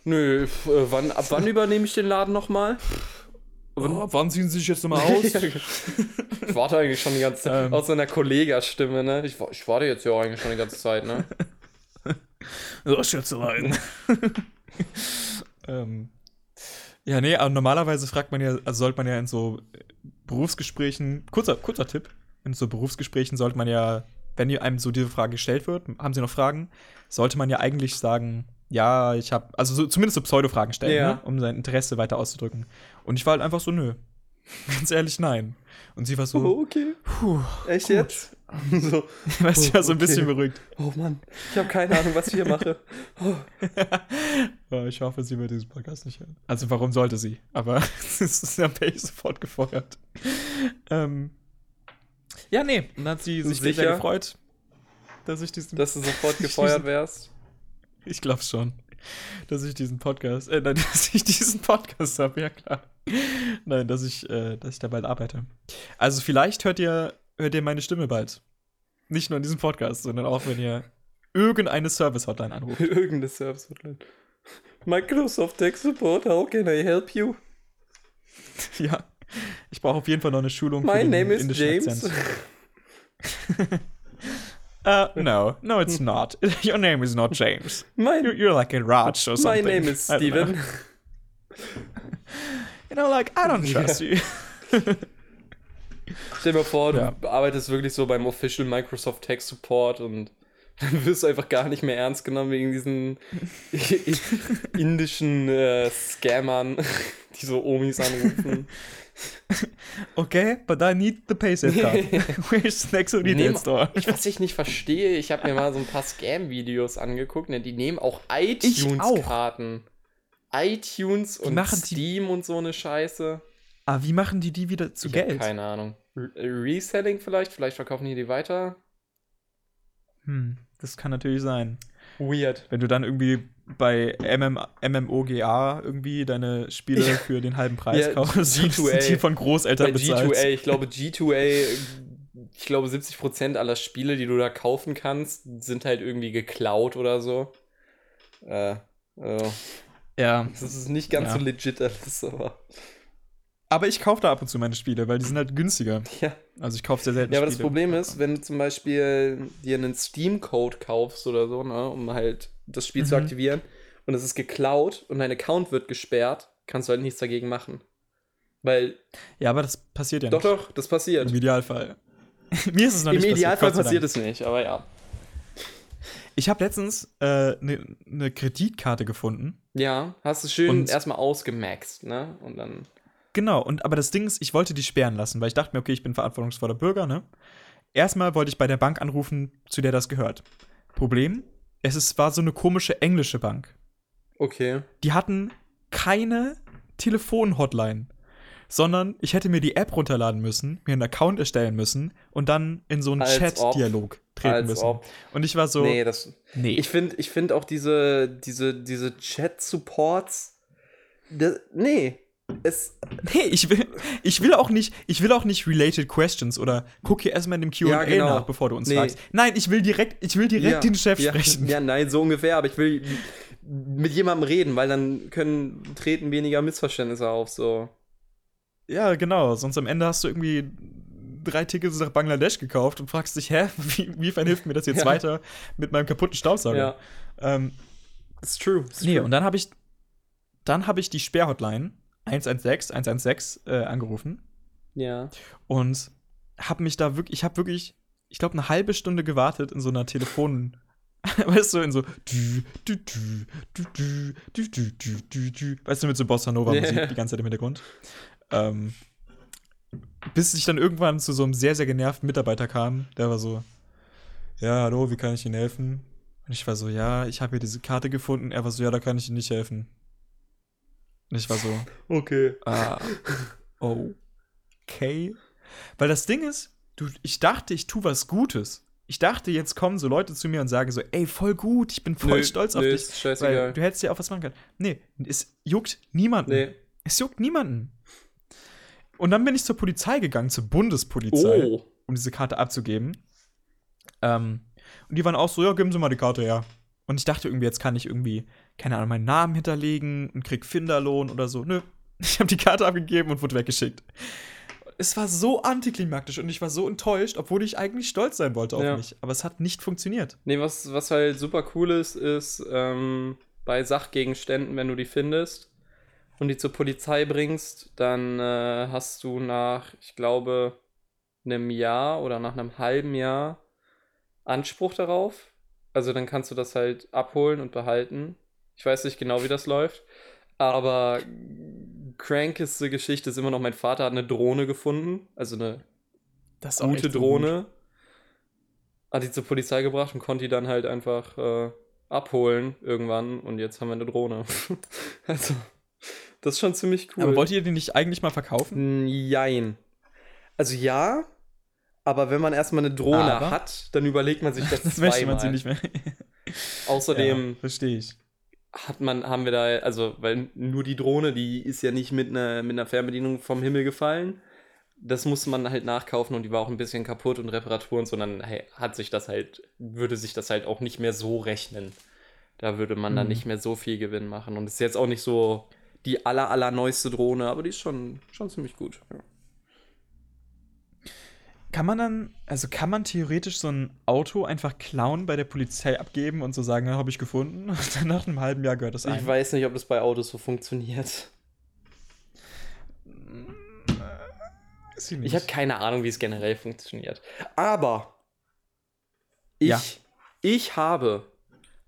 nö, äh, wann, ab wann übernehme ich den Laden nochmal? Oh, wann ziehen Sie sich jetzt nochmal aus? ich warte eigentlich schon die ganze Zeit. Ähm. Aus so einer Kollegastimme, ne? Ich, ich warte jetzt ja eigentlich schon die ganze Zeit, ne? So, Schätzelein. ähm, ja, nee, aber normalerweise fragt man ja, also sollte man ja in so Berufsgesprächen, kurzer, kurzer Tipp, in so Berufsgesprächen sollte man ja, wenn einem so diese Frage gestellt wird, haben Sie noch Fragen, sollte man ja eigentlich sagen, ja, ich habe, also so, zumindest so Pseudo-Fragen stellen, Ja. ne, um sein Interesse weiter auszudrücken. Und ich war halt einfach so, nö. Ganz ehrlich, nein. Und sie war so, Oh, okay. puh, Echt gut. jetzt? so, weißt du, Oh, ja so ein bisschen okay. beruhigt. oh Mann, ich habe keine Ahnung, was ich hier mache. Oh. Ja, ich hoffe, sie wird diesen Podcast nicht hören. Also, warum sollte sie? Aber es ist ja Pay sofort gefeuert. Ähm, ja, nee. Und dann hat sie sich Sicher? gefreut, dass ich diesen. Dass du sofort gefeuert wärst. ich glaube schon. Dass ich diesen Podcast. Äh, nein, dass ich diesen Podcast habe, ja klar. Nein, dass ich, äh, dass ich da bald arbeite. Also, vielleicht hört ihr, hört ihr meine Stimme bald. Nicht nur in diesem Podcast, sondern auch, wenn ihr irgendeine Service-Hotline anruft. Irgendeine Service Hotline. Microsoft Tech Support, how can I help you? Ja. Ich brauche auf jeden Fall noch eine Schulung My name is James. Uh, no, no, it's not. Your name is not James. My, You're, you're like a Raj or my something. name is. Steven. You know, like, I don't trust you. Stell dir mal vor, du Ja. arbeitest wirklich so beim Official Microsoft Tech Support und dann wirst du einfach gar nicht mehr ernst genommen wegen diesen indischen äh, Scammern, die so Omis anrufen. Okay, but I need the paysafe card. Where's the next retail store? Ich, was ich nicht verstehe, ich habe mir mal so ein paar Scam-Videos angeguckt, ne, die nehmen auch iTunes-Karten. iTunes und machen die- Steam und so eine Scheiße. Ah, wie machen die die wieder zu Ich Geld? keine Ahnung. Re Reselling vielleicht? Vielleicht verkaufen die die weiter? Hm, das kann natürlich sein. Weird. Wenn du dann irgendwie bei MM, MMOGA irgendwie deine Spiele Ja. für den halben Preis Ja, kaufst, G2A. die von Großeltern Bei bezahlt. G2A, ich glaube G2A, ich glaube 70% aller Spiele, die du da kaufen kannst, sind halt irgendwie geklaut oder so. Äh, also, Ja, das ist nicht ganz Ja. so legit alles, aber aber ich kaufe da ab und zu meine Spiele, weil die sind halt günstiger. ja. Also ich kaufe sehr selten Ja, aber das Spiele. Problem ist, wenn du zum Beispiel dir einen Steam-Code kaufst oder so, ne, um halt das Spiel zu Mhm. aktivieren und es ist geklaut und dein Account wird gesperrt, kannst du halt nichts dagegen machen. Weil, Ja, aber das passiert ja doch, nicht. doch, das passiert. Im Idealfall. Mir ist es noch Im nicht Idealfall passiert. Passiert es nicht, aber ja. Ich habe letztens eine ne, ne Kreditkarte gefunden. Ja, hast du schön Und- erstmal ausgemaxt, ne? Und dann. Genau, und aber das Ding ist, ich wollte die sperren lassen, weil ich dachte mir, okay, ich bin verantwortungsvoller Bürger, ne? Erstmal wollte ich bei der Bank anrufen, zu der das gehört. Problem, es ist, war so eine komische englische Bank. Okay. Die hatten keine Telefon-Hotline, sondern ich hätte mir die App runterladen müssen, mir einen Account erstellen müssen und dann in so einen Chat-Dialog treten Als müssen. ob. Und ich war so, Nee, das. nee. Ich finde ich find auch diese, diese, diese Chat-Supports. Nee. Es, Nee, ich will, ich will auch nicht, ich will auch nicht related questions oder guck hier erstmal in dem Q&A Ja, genau. nach, bevor du uns Nee. fragst. Nein, ich will direkt, ich will direkt ja, den Chef ja, sprechen. Ja, nein, so ungefähr, aber ich will mit jemandem reden, weil dann können, treten weniger Missverständnisse auf, so. Ja, genau. Sonst am Ende hast du irgendwie drei Tickets nach Bangladesch gekauft und fragst dich, hä, wie, inwiefern hilft mir das jetzt weiter mit meinem kaputten Staubsauger? Ja. Ähm, It's true. It's nee, true. und dann habe ich, dann habe ich die Sperrhotline 116, 116 äh, angerufen. Ja. Und habe mich da wirklich, ich habe wirklich, ich glaube, eine halbe Stunde gewartet in so einer Telefon. weißt du, in so weißt du, mit so Bossa Nova Musik die ganze Zeit im Hintergrund. Ähm, bis ich dann irgendwann zu so einem sehr, sehr genervten Mitarbeiter kam, der war so, ja, hallo, wie kann ich Ihnen helfen? Und ich war so, ja, ich habe hier diese Karte gefunden. Er war so, ja, da kann ich Ihnen nicht helfen. Und ich war so, Okay. Ah, okay. Weil das Ding ist, du, ich dachte, ich tue was Gutes. Ich dachte, jetzt kommen so Leute zu mir und sagen so, ey, voll gut, ich bin voll Nö, stolz auf nö, dich. ist scheißegal. Weil du hättest ja auch was machen können. Nee, es juckt niemanden. Nee. Es juckt niemanden. Und dann bin ich zur Polizei gegangen, zur Bundespolizei, Oh. um diese Karte abzugeben. Ähm, und die waren auch so, ja, geben Sie mal die Karte her. Und ich dachte irgendwie, jetzt kann ich irgendwie, keine Ahnung, meinen Namen hinterlegen und krieg Finderlohn oder so. Nö. Ich habe die Karte abgegeben und wurde weggeschickt. Es war so antiklimaktisch und ich war so enttäuscht, obwohl ich eigentlich stolz sein wollte auf Ja. mich. Aber es hat nicht funktioniert. Nee, was, was halt super cool ist, ist ähm, bei Sachgegenständen, wenn du die findest und die zur Polizei bringst, dann äh, hast du nach, ich glaube, einem Jahr oder nach einem halben Jahr Anspruch darauf. Also dann kannst du das halt abholen und behalten. Ich weiß nicht genau, wie das läuft. Aber crankeste Geschichte ist immer noch, mein Vater hat eine Drohne gefunden. Also eine gute Drohne. Hat die zur Polizei gebracht und konnte die dann halt einfach äh, abholen irgendwann. Und jetzt haben wir eine Drohne. also, das ist schon ziemlich gut. cool. Aber wollt ihr den nicht eigentlich mal verkaufen? Jein. Also ja, aber wenn man erstmal eine Drohne Aber? hat, dann überlegt man sich das, Das zweimal. möchte man sie nicht mehr. Außerdem ja, verstehe ich. Hat man, haben wir da, also, weil nur die Drohne, die ist ja nicht mit einer, mit einer Fernbedienung vom Himmel gefallen. Das musste man halt nachkaufen und die war auch ein bisschen kaputt und Reparaturen, sondern hey, hat sich das halt, würde sich das halt auch nicht mehr so rechnen. Da würde man dann Mhm. nicht mehr so viel Gewinn machen. Und ist jetzt auch nicht so die aller, aller neueste Drohne, aber die ist schon, schon ziemlich gut. Ja. Kann man dann, also kann man theoretisch so ein Auto einfach klauen, bei der Polizei abgeben und so sagen, habe ich gefunden und dann nach einem halben Jahr gehört das Ich ein? weiß nicht, ob das bei Autos so funktioniert. Ich Ich habe keine Ahnung, wie es generell funktioniert. Aber ich, Ja. ich habe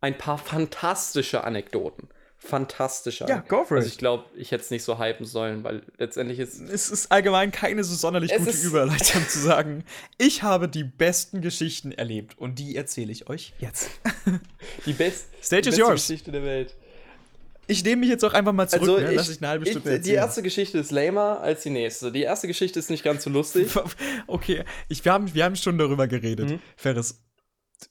ein paar fantastische Anekdoten. Fantastische Ja, Anekdoten. go for Also it. ich glaube, ich hätte es nicht so hypen sollen, weil letztendlich ist. Es ist allgemein keine so sonderlich gute Überleitung zu sagen, ich habe die besten Geschichten erlebt und die erzähle ich euch jetzt. Die best, Stage die beste yours. Geschichte der Welt. Ich nehme mich jetzt auch einfach mal zurück, ne? lass ich eine halbe Stunde die erzählen. erste Geschichte ist lamer als die nächste. Die erste Geschichte ist nicht ganz so lustig. Okay, ich, wir, haben, wir haben schon darüber geredet. Mhm. Ferris,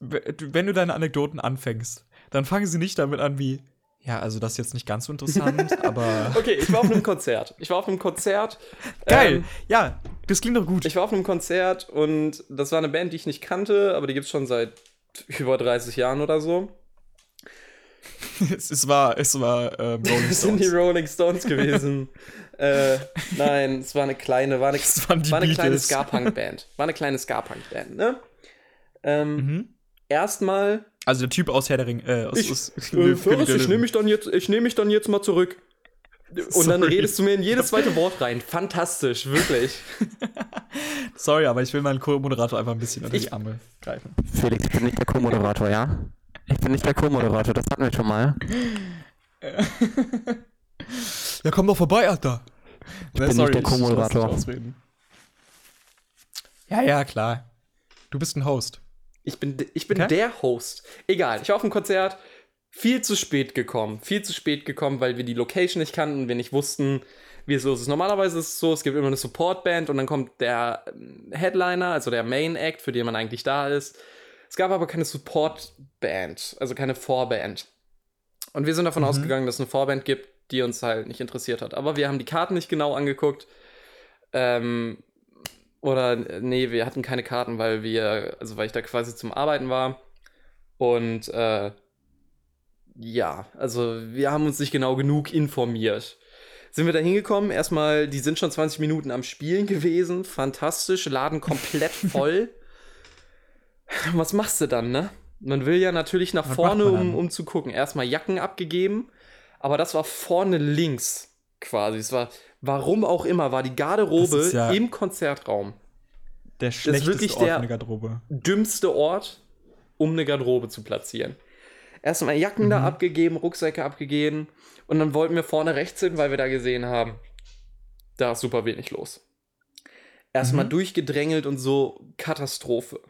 wenn du deine Anekdoten anfängst, dann fangen sie nicht damit an wie, ja, also das ist jetzt nicht ganz so interessant, aber. Okay, ich war auf einem Konzert. Ich war auf einem Konzert. Geil! ähm, ja, das klingt doch gut. Ich war auf einem Konzert und das war eine Band, die ich nicht kannte, aber die gibt es schon seit über 30 Jahren oder so. es, es war, es war ähm, Rolling Das sind die Stones. Rolling Stones gewesen. äh, nein, es war eine kleine, war eine, war eine kleine. Ska-Punk-Band. War eine kleine Ska-Punk-Band, ne? Ähm, Mhm. Erstmal. Also der Typ aus Herr der Ring, äh, aus, Ich, aus äh, der ich nehme mich, dann jetzt- ich nehm mich dann jetzt mal zurück. Und dann Sorry. redest du mir in jedes zweite Wort rein. Fantastisch, wirklich. Sorry, aber ich will meinen Co-Moderator einfach ein bisschen unter Ich- die Arme greifen. Felix, ich bin nicht der Co-Moderator, ja? Ich bin nicht der Co-Moderator, das hatten wir schon mal. Ja, komm doch vorbei, Alter. Ich bin nicht der Co-Moderator. Ja, ja, klar. Du bist ein Host. Ich bin, ich bin Okay. der Host. Egal, ich war auf dem Konzert, viel zu spät gekommen. Viel zu spät gekommen, weil wir die Location nicht kannten, wir nicht wussten, wie es los ist. Normalerweise ist es so, es gibt immer eine Supportband und dann kommt der ähm, Headliner, also der Main Act, für den man eigentlich da ist. Es gab aber keine Supportband, also keine Vorband. Und wir sind davon ausgegangen, dass es eine Vorband gibt, die uns halt nicht interessiert hat. Aber wir haben die Karten nicht genau angeguckt. Ähm, oder nee, wir hatten keine Karten, weil wir, also weil ich da quasi zum Arbeiten war. Und äh, ja, also wir haben uns nicht genau genug informiert. Sind wir da hingekommen? Erstmal, die sind schon 20 Minuten am Spielen gewesen. Fantastisch, Laden komplett voll. Was machst du dann, ne? Man will ja natürlich nach Was vorne, um, um zu gucken. Erstmal Jacken abgegeben, aber das war vorne links quasi. Es war, warum auch immer, war die Garderobe Das ist ja- im Konzertraum. Der schlechteste wirklich Ort der- in der Garderobe. dümmste Ort, um eine Garderobe zu platzieren. Erstmal Jacken da abgegeben, Rucksäcke abgegeben und dann wollten wir vorne rechts hin, weil wir da gesehen haben, da ist super wenig los. Erstmal Mhm. durchgedrängelt und so Katastrophe.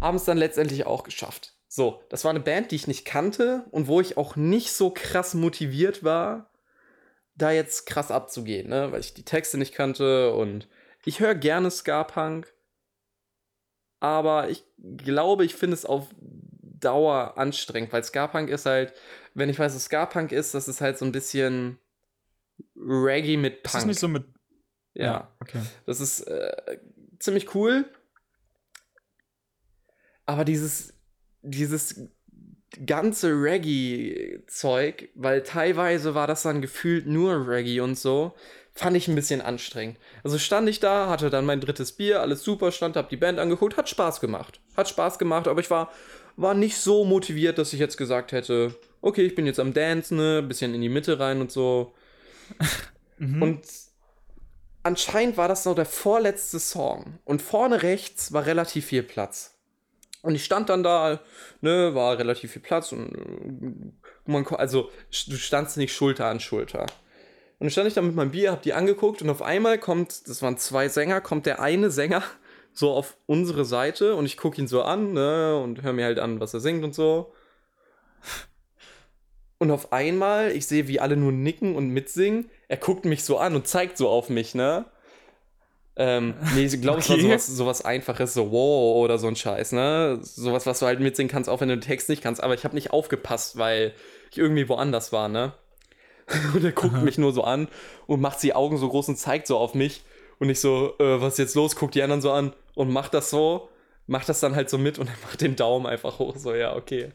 Haben es dann letztendlich auch geschafft. So, das war eine Band, die ich nicht kannte und wo ich auch nicht so krass motiviert war, da jetzt krass abzugehen, ne? weil ich die Texte nicht kannte und ich höre gerne Ska-Punk, aber ich glaube, ich finde es auf Dauer anstrengend, weil Ska-Punk ist halt, wenn ich weiß, was Ska-Punk ist, das ist halt so ein bisschen Reggae mit Ist Punk. das nicht so mit. ja. okay. Das ist äh, ziemlich cool. Aber dieses, dieses ganze Reggae-Zeug, weil teilweise war das dann gefühlt nur Reggae und so, fand ich ein bisschen anstrengend. Also stand ich da, hatte dann mein drittes Bier, alles super, stand, hab die Band angeguckt, hat Spaß gemacht. Hat Spaß gemacht, aber ich war, war nicht so motiviert, dass ich jetzt gesagt hätte, okay, ich bin jetzt am Dance, ne, bisschen in die Mitte rein und so. Mhm. Und anscheinend war das noch der vorletzte Song. Und vorne rechts war relativ viel Platz. Und ich stand dann da, ne, war relativ viel Platz und äh, man, also du standst nicht Schulter an Schulter. Und dann stand ich da mit meinem Bier, hab die angeguckt und auf einmal kommt, das waren zwei Sänger, kommt der eine Sänger so auf unsere Seite und ich gucke ihn so an, ne, und höre mir halt an, was er singt und so. Und auf einmal, ich sehe, wie alle nur nicken und mitsingen. Er guckt mich so an und zeigt so auf mich, ne? Ähm, nee, ich glaube, es war Okay. sowas, sowas Einfaches, so wow oder so ein Scheiß, ne? Sowas, was du halt mitsingen kannst, auch wenn du den Text nicht kannst. Aber ich habe nicht aufgepasst, weil ich irgendwie woanders war, ne? Und er guckt mich nur so an und macht die Augen so groß und zeigt so auf mich. Und ich so, äh, was ist jetzt los? Guckt die anderen so an und macht das so, macht das dann halt so mit und er macht den Daumen einfach hoch. So, ja, okay.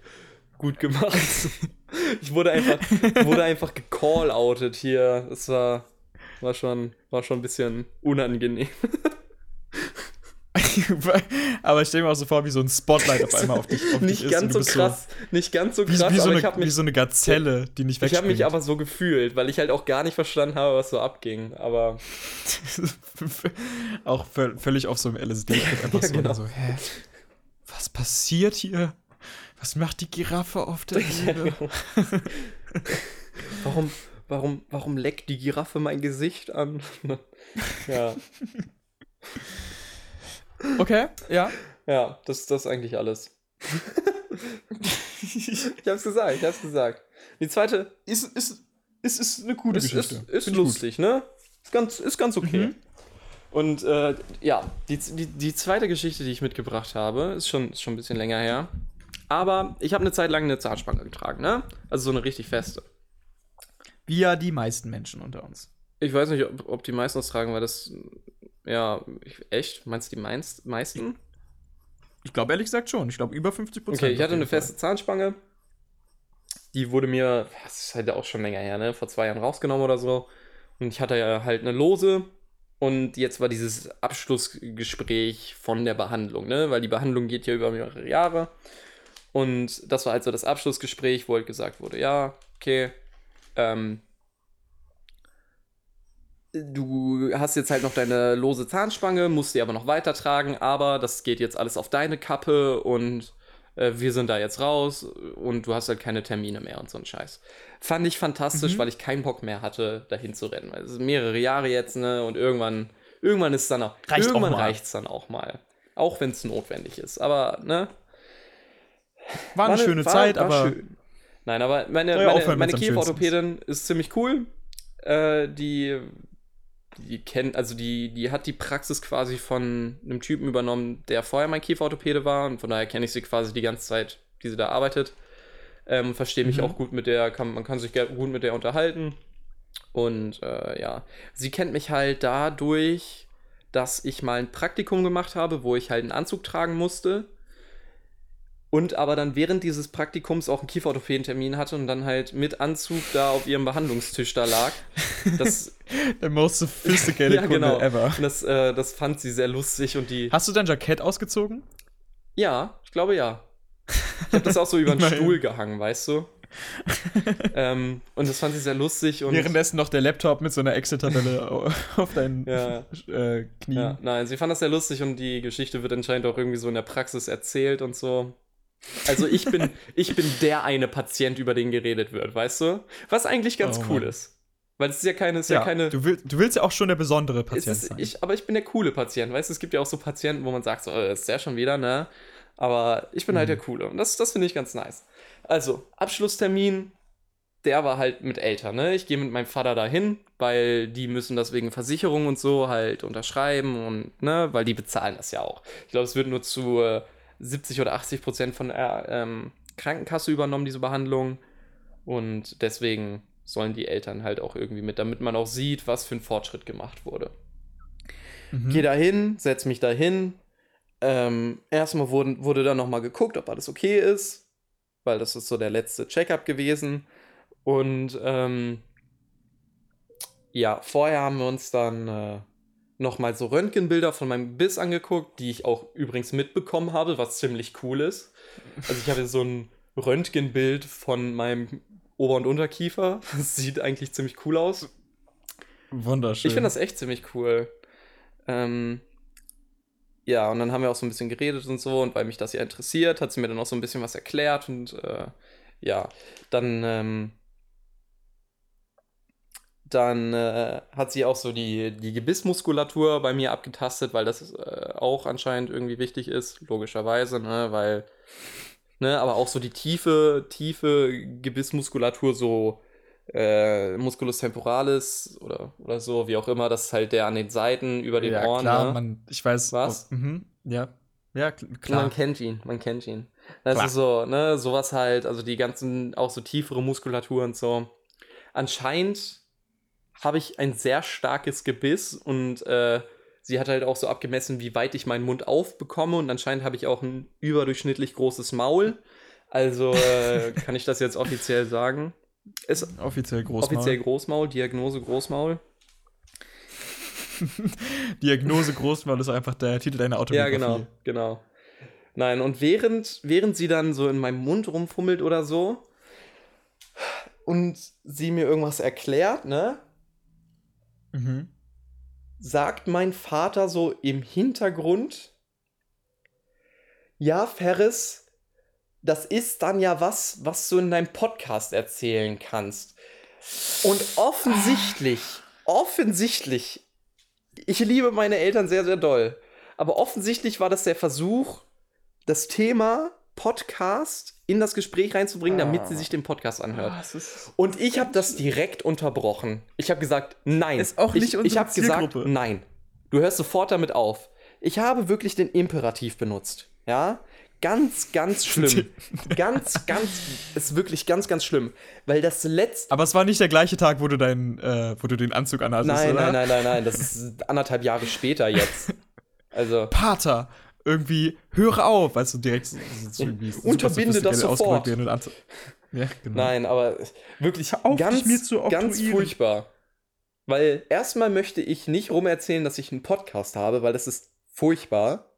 Gut gemacht. ich wurde einfach, wurde einfach gecall-outet hier. Das war, war, schon, war schon ein bisschen unangenehm. Aber ich stelle mir auch so vor, wie so ein Spotlight auf einmal auf dich, auf dich nicht ist. ganz und so krass, nicht ganz so So, wie, krass, wie, so eine, ich habe wie mich, so eine Gazelle, die nicht ich hab wegspringt. mich aber so gefühlt, weil ich halt auch gar nicht verstanden habe, was so abging. Aber auch völ- völlig auf so einem LSD-Trip einfach Ja, so, genau. so, hä? Was passiert hier? Was macht die Giraffe auf der Bühne? warum, warum, warum leckt die Giraffe mein Gesicht an? ja, Okay, ja. ja, das, das ist eigentlich alles. ich hab's gesagt, ich hab's gesagt. Die zweite Ist, ist, ist, ist eine gute ist, Geschichte. ist, ist ich gut. lustig, ne? Ist ganz, ist ganz okay. Mhm. Und äh, ja, die, die, die zweite Geschichte, die ich mitgebracht habe, ist schon, ist schon ein bisschen länger her. Aber ich habe eine Zeit lang eine Zahnspange getragen, ne? Also so eine richtig feste. Wie ja die meisten Menschen unter uns. Ich weiß nicht, ob, ob die meisten das tragen, weil das. Ja, ich, echt? Meinst du die meinst, meisten? Ich glaube ehrlich gesagt schon. Ich glaube über 50 Prozent. Okay, ich hatte eine feste Zahnspange. Die wurde mir, das ist halt auch schon länger her, ne? Vor zwei Jahren rausgenommen oder so. Und ich hatte ja halt eine Lose. Und jetzt war dieses Abschlussgespräch von der Behandlung, ne? Weil die Behandlung geht ja über mehrere Jahre. Und das war also das Abschlussgespräch, wo halt gesagt wurde, ja, okay, ähm, du hast jetzt halt noch deine lose Zahnspange, musst sie aber noch weitertragen, aber das geht jetzt alles auf deine Kappe und äh, wir sind da jetzt raus und du hast halt keine Termine mehr und so ein Scheiß. Fand ich fantastisch, weil ich keinen Bock mehr hatte, dahin zu rennen. Es sind mehrere Jahre jetzt, ne? Und irgendwann, irgendwann ist dann auch, Reicht auch irgendwann mal. reicht's dann auch mal. Auch wenn es notwendig ist. Aber, ne? War eine schöne war- Zeit, war aber schön. Nein, aber meine, ja meine, meine Kieferorthopädin ist ziemlich cool. Äh, die, die kennt, also die, die hat die Praxis quasi von einem Typen übernommen, der vorher mein Kieferorthopäde war. Und von daher kenne ich sie quasi die ganze Zeit, die sie da arbeitet. Ähm, Verstehe mich Mhm. auch gut mit der, kann, man kann sich gut mit der unterhalten. Und äh, ja, sie kennt mich halt dadurch, dass ich mal ein Praktikum gemacht habe, wo ich halt einen Anzug tragen musste. Und aber dann während dieses Praktikums auch einen Kieferorthopädentermin hatte und dann halt mit Anzug da auf ihrem Behandlungstisch da lag. Das, the most sophisticated ja, Kunde genau. ever. Das, äh, das fand sie sehr lustig und die. Hast du dein Jackett ausgezogen? Ja, ich glaube ja. Ich habe das auch so über den. Stuhl gehangen, weißt du? ähm, und das fand sie sehr lustig und. Währenddessen noch der Laptop mit so einer Excel-Tabelle au- auf deinen Ja. äh, Knien. Ja, nein, sie fand das sehr lustig und die Geschichte wird anscheinend auch irgendwie so in der Praxis erzählt und so. Also ich bin, ich bin der eine Patient, über den geredet wird, weißt du? Was eigentlich ganz Oh cool Mann. ist. Weil es ist ja keine, ist ja, Ja, keine. du, will, du willst ja auch schon der besondere es Patient ist, sein. ich, aber ich bin der coole Patient, weißt du? Es gibt ja auch so Patienten, wo man sagt, so, äh, ist der schon wieder, ne? Aber ich bin halt der Coole und das, das finde ich ganz nice. Also, Abschlusstermin, der war halt mit Eltern, ne? Ich gehe mit meinem Vater dahin, weil die müssen das wegen Versicherung und so halt unterschreiben und, ne? Weil die bezahlen das ja auch. Ich glaube, es wird nur zu äh, 70 oder 80 Prozent von der ähm, Krankenkasse übernommen, diese Behandlung. Und deswegen sollen die Eltern halt auch irgendwie mit, damit man auch sieht, was für ein Fortschritt gemacht wurde. Mhm. Geh da hin, setz mich da hin. Ähm, erstmal wurden, wurde dann nochmal geguckt, ob alles okay ist, weil das ist so der letzte Checkup gewesen. Und ähm, ja, vorher haben wir uns dann äh, nochmal so Röntgenbilder von meinem Biss angeguckt, die ich auch übrigens mitbekommen habe, was ziemlich cool ist. Also ich habe so ein Röntgenbild von meinem Ober- und Unterkiefer. Das sieht eigentlich ziemlich cool aus. Wunderschön. Ich finde das echt ziemlich cool. Ähm, ja, und dann haben wir auch so ein bisschen geredet und so, und weil mich das ja interessiert, hat sie mir dann auch so ein bisschen was erklärt und äh, ja, dann, ähm, dann äh, hat sie auch so die, die Gebissmuskulatur bei mir abgetastet, weil das äh, auch anscheinend irgendwie wichtig ist, logischerweise, ne, weil, ne, aber auch so die tiefe, tiefe Gebissmuskulatur, so äh, Musculus temporalis oder, oder so, wie auch immer, das ist halt der an den Seiten über den ja, Ohren. klar, ne? man, ich weiß. Was? Oh, mhm, ja, ja, kl- klar. Man kennt ihn, man kennt ihn. Das Klar. ist so, ne, sowas halt, also die ganzen, auch so tiefere Muskulatur und so. Anscheinend habe ich ein sehr starkes Gebiss und äh, sie hat halt auch so abgemessen, wie weit ich meinen Mund aufbekomme und anscheinend habe ich auch ein überdurchschnittlich großes Maul. Also äh, kann ich das jetzt offiziell sagen. Ist Offiziell Großmaul. offiziell Großmaul, Diagnose Großmaul. Diagnose Großmaul ist einfach der Titel deiner Ja, Autobiografie. genau, genau. Nein, und während, während sie dann so in meinem Mund rumfummelt oder so und sie mir irgendwas erklärt, ne, Mhm. sagt mein Vater so im Hintergrund, ja, Ferris, das ist dann ja was, was du in deinem Podcast erzählen kannst. Und offensichtlich, offensichtlich, ich liebe meine Eltern sehr, sehr doll, aber offensichtlich war das der Versuch, das Thema Podcast in das Gespräch reinzubringen, damit sie sich den Podcast anhört. Ah, Und ich habe das direkt unterbrochen. Ich habe gesagt, nein. Ist auch nicht ich, unsere ich habe gesagt, nein. Du hörst sofort damit auf. Ich habe wirklich den Imperativ benutzt. Ja? Ganz, ganz schlimm. ganz, ganz, ist wirklich ganz, ganz schlimm. Weil das letzte. Aber es war nicht der gleiche Tag, wo du, deinen, äh, wo du den Anzug anhattest, Nein, oder? nein, nein, nein, nein. Das ist anderthalb Jahre später jetzt. Also. Pater, irgendwie, höre auf, du, direkt so, so Unterbinde das sofort. Ja, genau. Nein, aber wirklich auf, ganz, ganz furchtbar. Weil erstmal möchte ich nicht rumerzählen, dass ich einen Podcast habe, weil das ist furchtbar.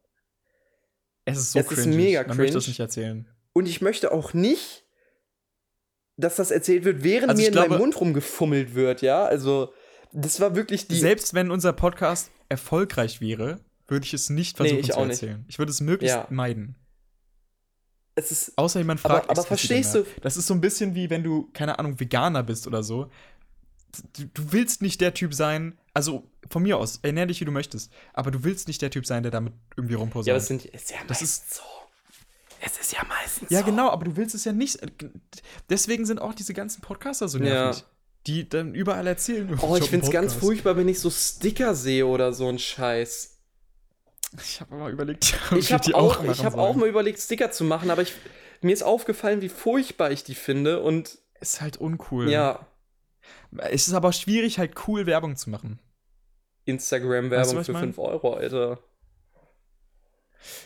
Es ist so Es ist cringe. mega Man möchte das cringe. nicht erzählen. Und ich möchte auch nicht, dass das erzählt wird, während Also mir in meinem glaube- Mund rumgefummelt wird, ja. Also, das war wirklich die. Selbst wenn unser Podcast erfolgreich wäre, würde ich es nicht versuchen ich zu auch nicht. erzählen. Ich würde es möglichst Ja. meiden. es ist. Außer jemand Aber- fragt. aber explizit verstehst du- Das ist so ein bisschen wie wenn du, keine Ahnung, Veganer bist oder so. Du, du willst nicht der Typ sein. Also, von mir aus, ernähr dich, wie du möchtest. Aber du willst nicht der Typ sein, der damit irgendwie rumposaunt. Ja, aber es sind, ist ja Das meistens so. Es ist ja meistens Ja, so. genau, aber du willst es ja nicht. Deswegen sind auch diese ganzen Podcaster so Ja. nervig. Die dann überall erzählen. Oh, ich find's einen ganz furchtbar, wenn ich so Sticker sehe oder so ein Scheiß. Ich habe mal überlegt, Ich habe die auch, machen ich hab auch mal überlegt, Sticker zu machen, aber ich, mir ist aufgefallen, wie furchtbar ich die finde und Ist halt uncool. ja, Es ist aber schwierig, halt cool Werbung zu machen. Weißt du, Instagram-Werbung was ich für mein? 5 Euro, Alter.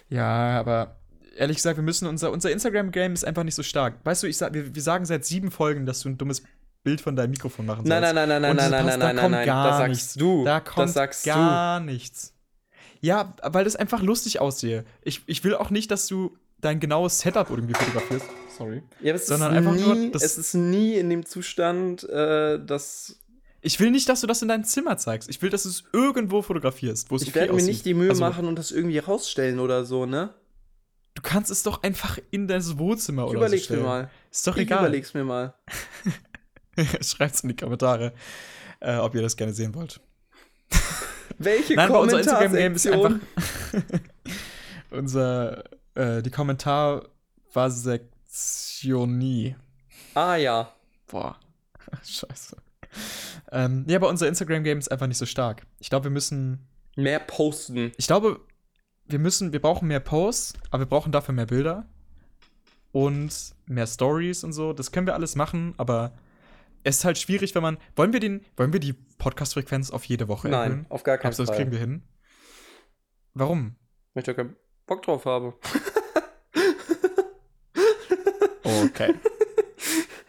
Ja, aber ehrlich gesagt, wir müssen unser, unser Instagram-Game ist einfach nicht so stark. Weißt du, ich sag, wir, wir sagen seit sieben Folgen, dass du ein dummes Bild von deinem Mikrofon machen Nein, sollst. nein, nein, nein, nein, nein, nein, nein, nein, nein. gar Das sagst nichts. du. Da kommt das sagst du. gar nichts. Ja, weil das einfach lustig aussehe. Ich, ich will auch nicht, dass du dein genaues Setup irgendwie fotografierst. Sorry. Ja, aber es sondern ist einfach nie, nur das- es ist nie in dem Zustand, äh, dass Ich will nicht, dass du das in dein Zimmer zeigst. Ich will, dass du es irgendwo fotografierst, wo es ich okay werde mir aussieht. nicht die Mühe Also, machen und das irgendwie rausstellen oder so, ne? Du kannst es doch einfach in dein Wohnzimmer Ich oder überleg's so mir stellen. mal. Ist doch Ich egal. überleg's mir mal. Schreibt's in die Kommentare, äh, ob ihr das gerne sehen wollt. Welche Nein, aber unser Instagram-Game ist einfach. Unser, äh, die Kommentarvasektionie. Ah ja. Boah. Scheiße. Ähm, ja, aber unser Instagram-Game ist einfach nicht so stark. Ich glaube, wir müssen. Mehr posten. Ich glaube, wir müssen, wir brauchen mehr Posts, aber wir brauchen dafür mehr Bilder. Und mehr Stories und so. Das können wir alles machen, aber es ist halt schwierig, wenn man. Wollen wir den, wollen wir die Podcast-Frequenz auf jede Woche Nein, erhöhen? auf gar keinen du, das kriegen Fall. wir hin? Warum? Weil ich da keinen Bock drauf habe. Okay.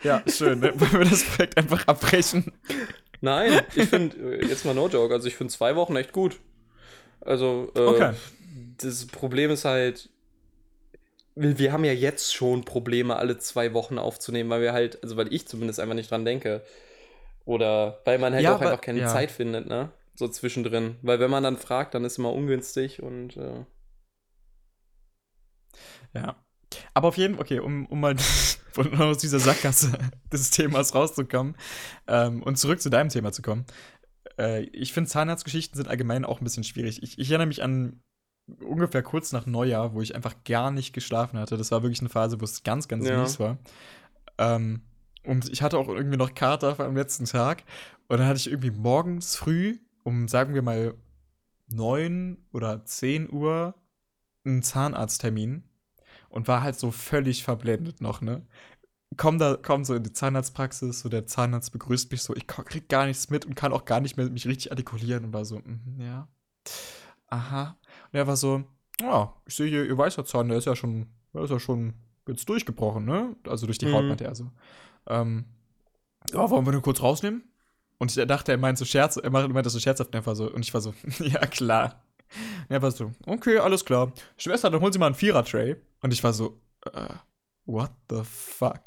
ja, schön. Ne? Wollen wir das Projekt einfach abbrechen? Nein, ich finde, jetzt mal no joke, also ich finde zwei Wochen echt gut. Also, äh, Okay. das Problem ist halt, wir, haben ja jetzt schon Probleme, alle zwei Wochen aufzunehmen, weil wir halt, also weil ich zumindest einfach nicht dran denke. Oder weil man halt Ja, auch aber- einfach keine ja. Zeit findet, ne? So zwischendrin. Weil wenn man dann fragt, dann ist immer ungünstig und äh, Ja. Aber auf jeden Fall, okay, um, um mal von aus dieser Sackgasse des Themas rauszukommen ähm, und zurück zu deinem Thema zu kommen. Äh, ich finde, Zahnarztgeschichten sind allgemein auch ein bisschen schwierig. Ich, ich erinnere mich an ungefähr kurz nach Neujahr, wo ich einfach gar nicht geschlafen hatte. Das war wirklich eine Phase, wo es ganz, ganz Ja. mies war. Ähm, und ich hatte auch irgendwie noch Kater am letzten Tag. Und dann hatte ich irgendwie morgens früh um, sagen wir mal, 9 oder 10 Uhr einen Zahnarzttermin und war halt so völlig verblendet noch, ne? Komm da, komm so in die Zahnarztpraxis, so der Zahnarzt begrüßt mich so, ich krieg gar nichts mit und kann auch gar nicht mehr mich richtig artikulieren und war so, mhm, ja. Aha. Und er war so, ja, ich sehe hier, ihr weißer Zahn, der ist ja schon, der ist ja schon jetzt durchgebrochen, ne? Also durch die Haut, Mhm. meinte er so. Ähm, ja, wollen wir den kurz rausnehmen? Und ich dachte, er meint so Scherz, er meinte das so scherzhaft einfach so. Und ich war so, ja, klar. Und er war so, okay, alles klar. Schwester, dann holen Sie mal einen Vierer-Tray. Und ich war so, äh, what the fuck?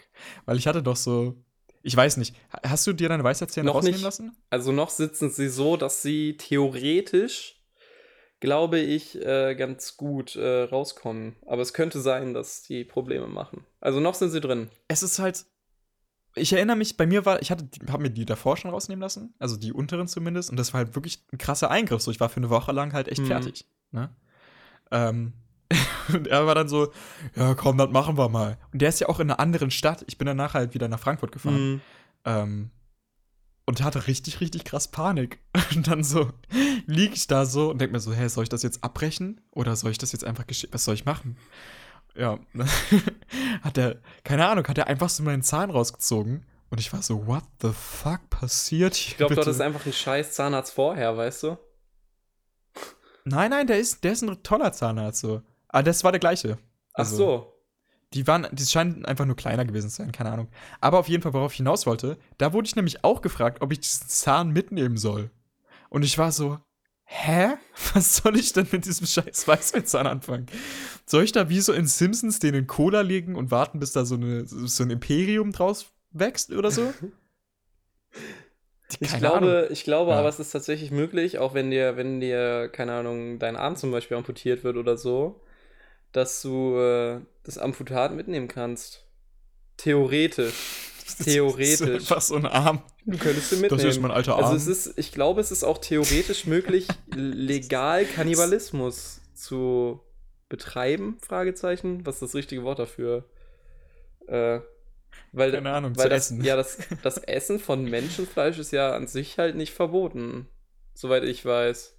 Weil ich hatte doch so, ich weiß nicht, ha- hast du dir deine Weisheitszähne Noch rausnehmen nicht. lassen? Also noch sitzen sie so, dass sie theoretisch, glaube ich, äh, ganz gut äh, rauskommen. Aber es könnte sein, dass die Probleme machen. Also noch sind sie drin. Es ist halt, ich erinnere mich, bei mir war, ich hatte, habe mir die davor schon rausnehmen lassen, also die unteren zumindest, und das war halt wirklich ein krasser Eingriff. So, ich war für eine Woche lang halt echt Mhm. fertig. Ne? Ähm, und er war dann so, ja, komm, das machen wir mal. Und der ist ja auch in einer anderen Stadt. Ich bin danach halt wieder nach Frankfurt gefahren. Mhm. Ähm, und hatte richtig, richtig krass Panik. Und dann so lieg ich da so und denk mir so, hä, soll ich das jetzt abbrechen? Oder soll ich das jetzt einfach geschehen? Was soll ich machen? Ja, hat er, keine Ahnung, hat er einfach so meinen Zahn rausgezogen. Und ich war so, what the fuck passiert hier? Ich glaube, dort ist einfach ein scheiß Zahnarzt vorher, weißt du? Nein, nein, der ist, der ist ein toller Zahnarzt so. Aber das war der gleiche. Ach Also, so. Die waren, die scheinen einfach nur kleiner gewesen zu sein, keine Ahnung. Aber auf jeden Fall, worauf ich hinaus wollte, da wurde ich nämlich auch gefragt, ob ich diesen Zahn mitnehmen soll. Und ich war so, hä? Was soll ich denn mit diesem scheiß Weißweinzahn anfangen? Soll ich da wie so in Simpsons den in Cola legen und warten, bis da so, eine, so ein Imperium draus wächst oder so? Ich Keine glaube, Ahnung. ich glaube Ja. aber, es ist tatsächlich möglich, auch wenn dir, wenn dir, keine Ahnung, dein Arm zum Beispiel amputiert wird oder so, dass du äh, das Amputat mitnehmen kannst. Theoretisch. Theoretisch. Das ist einfach so ein Arm. Du könntest ihn mitnehmen. Das ist mein alter Also Arm. es ist, ich glaube, es ist auch theoretisch möglich, legal Kannibalismus zu betreiben, Fragezeichen. Was ist das richtige Wort dafür? Äh, weil, Keine Ahnung, weil zu das, essen. Ja, das, das Essen von Menschenfleisch ist ja an sich halt nicht verboten. Soweit ich weiß.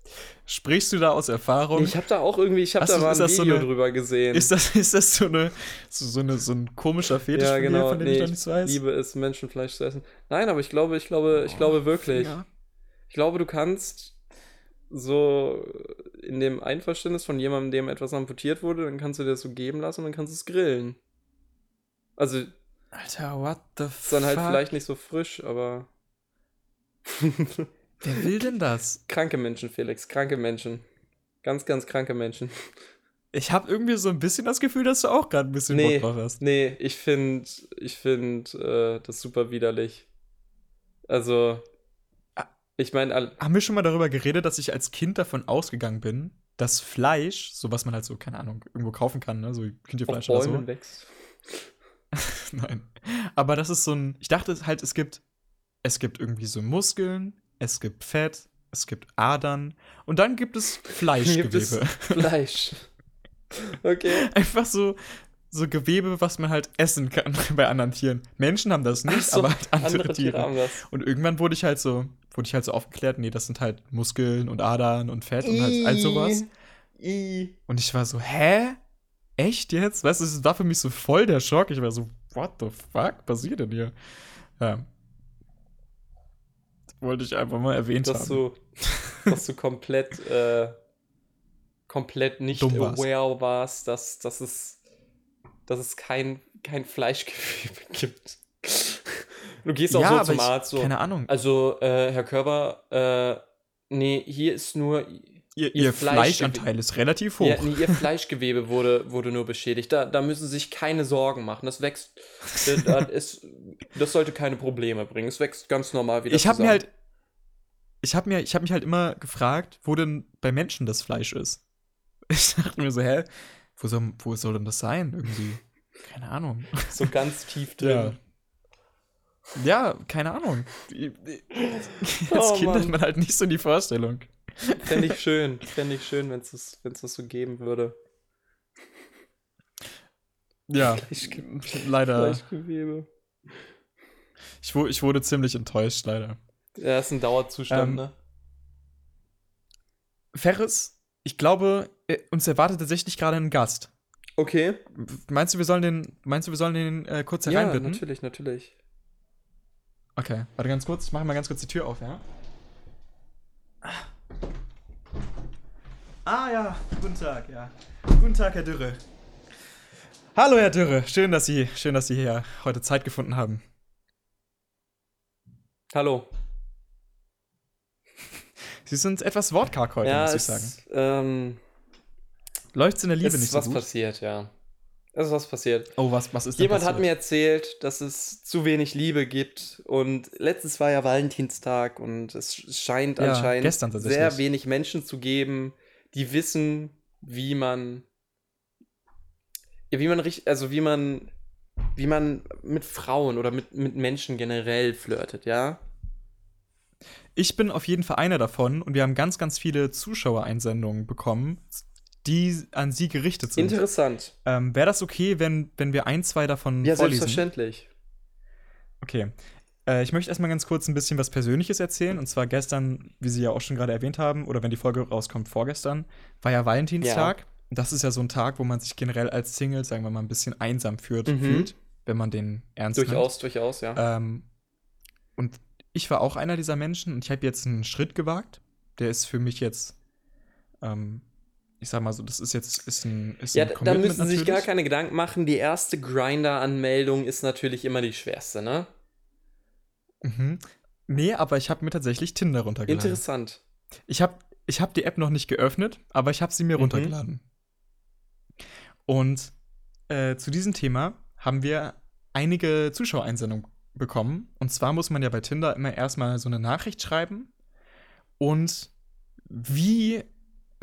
Sprichst du da aus Erfahrung? Ich habe da auch irgendwie, ich habe da du- mal ist ein das so Video eine- drüber gesehen. ist, das, ist das so, eine, so, so, eine, so ein komischer Fetisch ja, von genau. von dem nee, ich noch nichts weiß? liebe es, Menschenfleisch zu essen. Nein, aber ich glaube, ich glaube, ich glaube wirklich. Ja. Ich glaube, du kannst so in dem Einverständnis von jemandem, dem etwas amputiert wurde, dann kannst du dir das so geben lassen und dann kannst du es grillen. Also, ist Alter, what the fuck? dann halt vielleicht nicht so frisch, aber. Wer will denn das? kranke Menschen, Felix, kranke Menschen. Ganz, ganz kranke Menschen. Ich habe irgendwie so ein bisschen das Gefühl, dass du auch gerade ein bisschen Nee, Bock drauf hast. nee, ich finde ich find, äh, das super widerlich. Also, ich meine, Haben wir schon mal darüber geredet, dass ich als Kind davon ausgegangen bin, dass Fleisch, so was man halt so, keine Ahnung, irgendwo kaufen kann, ne? so auf Kindtierfleisch oder so. wächst. Nein. Aber das ist so ein, ich dachte halt, es gibt, es gibt irgendwie so Muskeln, es gibt Fett, es gibt Adern und dann gibt es Gibt es Fleischgewebe. Fleisch. Okay. Einfach so, so Gewebe, was man halt essen kann bei anderen Tieren. Menschen haben das nicht, so, aber halt andere, Andere Tiere Tiere. haben das. Und irgendwann wurde ich halt so, wurde ich halt so aufgeklärt, nee, das sind halt Muskeln und Adern und Fett und halt all sowas. I. Und ich war so, hä? Echt jetzt? Weißt du, es war für mich so voll der Schock. Ich war so, what the fuck passiert denn hier? Ja. Wollte ich einfach mal erwähnt dass haben. du, dass du komplett, äh, komplett nicht Dumm warst. aware warst, dass, dass es, dass es kein, kein Fleischgewebe gibt. Du gehst auch ja, so zum ich, Arzt so. keine Ahnung. Also, äh, Herr Körber, äh, nee, hier ist nur. Ihr, ihr Fleischanteil ist relativ hoch. Ja, nee, ihr Fleischgewebe wurde, wurde nur beschädigt. Da, da müssen Sie sich keine Sorgen machen. Das wächst. Das, ist, das sollte keine Probleme bringen. Es wächst ganz normal wieder. ich habe mir halt, ich habe mir, ich habe mich halt immer gefragt, wo denn bei Menschen das Fleisch ist. Ich dachte mir so, hä, wo soll, wo soll denn das sein? Irgendwie, keine Ahnung. so ganz tief drin. Ja, keine Ahnung. Als Oh, Kind hat Mann. man halt nicht so die Vorstellung. Fände ich schön. Fände ich schön, wenn es das, wenn's das so geben würde. Ja, Fleischge leider. Ich, ich wurde ziemlich enttäuscht, leider. Ja, ist ein Dauerzustand, Ähm, ne? Ferris, ich glaube, äh, uns erwartet tatsächlich gerade ein Gast. Okay. Meinst du, wir sollen den, meinst du, wir sollen den äh, kurz Ja, hereinbitten? natürlich, natürlich. Okay, warte ganz kurz. Ich mache mal ganz kurz die Tür auf, ja? Ah ja, guten Tag, ja. Guten Tag, Herr Dürre. Hallo, Herr Dürre. Schön, dass Sie, schön, dass Sie hier heute Zeit gefunden haben. Hallo. Sie sind etwas wortkarg heute, ja, muss ich es, sagen. Ähm, Läuft's in der Liebe es nicht ist so was gut? passiert, ja. Es ist was passiert. Oh, was, was ist Jemand hat mir erzählt, dass es zu wenig Liebe gibt und letztens war ja Valentinstag und es scheint Ja, anscheinend sehr wenig Menschen zu geben, die wissen, wie man ja, wie man richtig, also wie man wie man mit Frauen oder mit, mit Menschen generell flirtet, ja? Ich bin auf jeden Fall einer davon und wir haben ganz, ganz viele Zuschauereinsendungen bekommen, die an Sie gerichtet sind. Interessant. Ähm, Wäre das okay, wenn, wenn wir ein, zwei davon Ja, vorlesen? selbstverständlich. Okay. Äh, ich möchte erstmal ganz kurz ein bisschen was Persönliches erzählen. Und zwar gestern, wie Sie ja auch schon gerade erwähnt haben, oder wenn die Folge rauskommt, vorgestern, war ja Valentinstag. Das ist ja so ein Tag, wo man sich generell als Single, sagen wir mal, ein bisschen einsam führt, Mhm. fühlt, wenn man den ernst Durchaus, durchaus, ja. nimmt. Ähm, und ich war auch einer dieser Menschen und ich habe jetzt einen Schritt gewagt. Der ist für mich jetzt, ähm, ich sag mal so, das ist jetzt ist ein, ist Ja, ein da Commitment müssen Sie sich gar natürlich. keine Gedanken machen. Die erste Grinder-Anmeldung ist natürlich immer die schwerste, ne? Mhm. Nee, aber ich habe mir tatsächlich Tinder runtergeladen. Interessant. Ich habe ich hab die App noch nicht geöffnet, aber ich habe sie mir Mhm. runtergeladen. Und äh, zu diesem Thema haben wir einige Zuschauereinsendungen bekommen. Und zwar muss man ja bei Tinder immer erstmal so eine Nachricht schreiben. Und wie.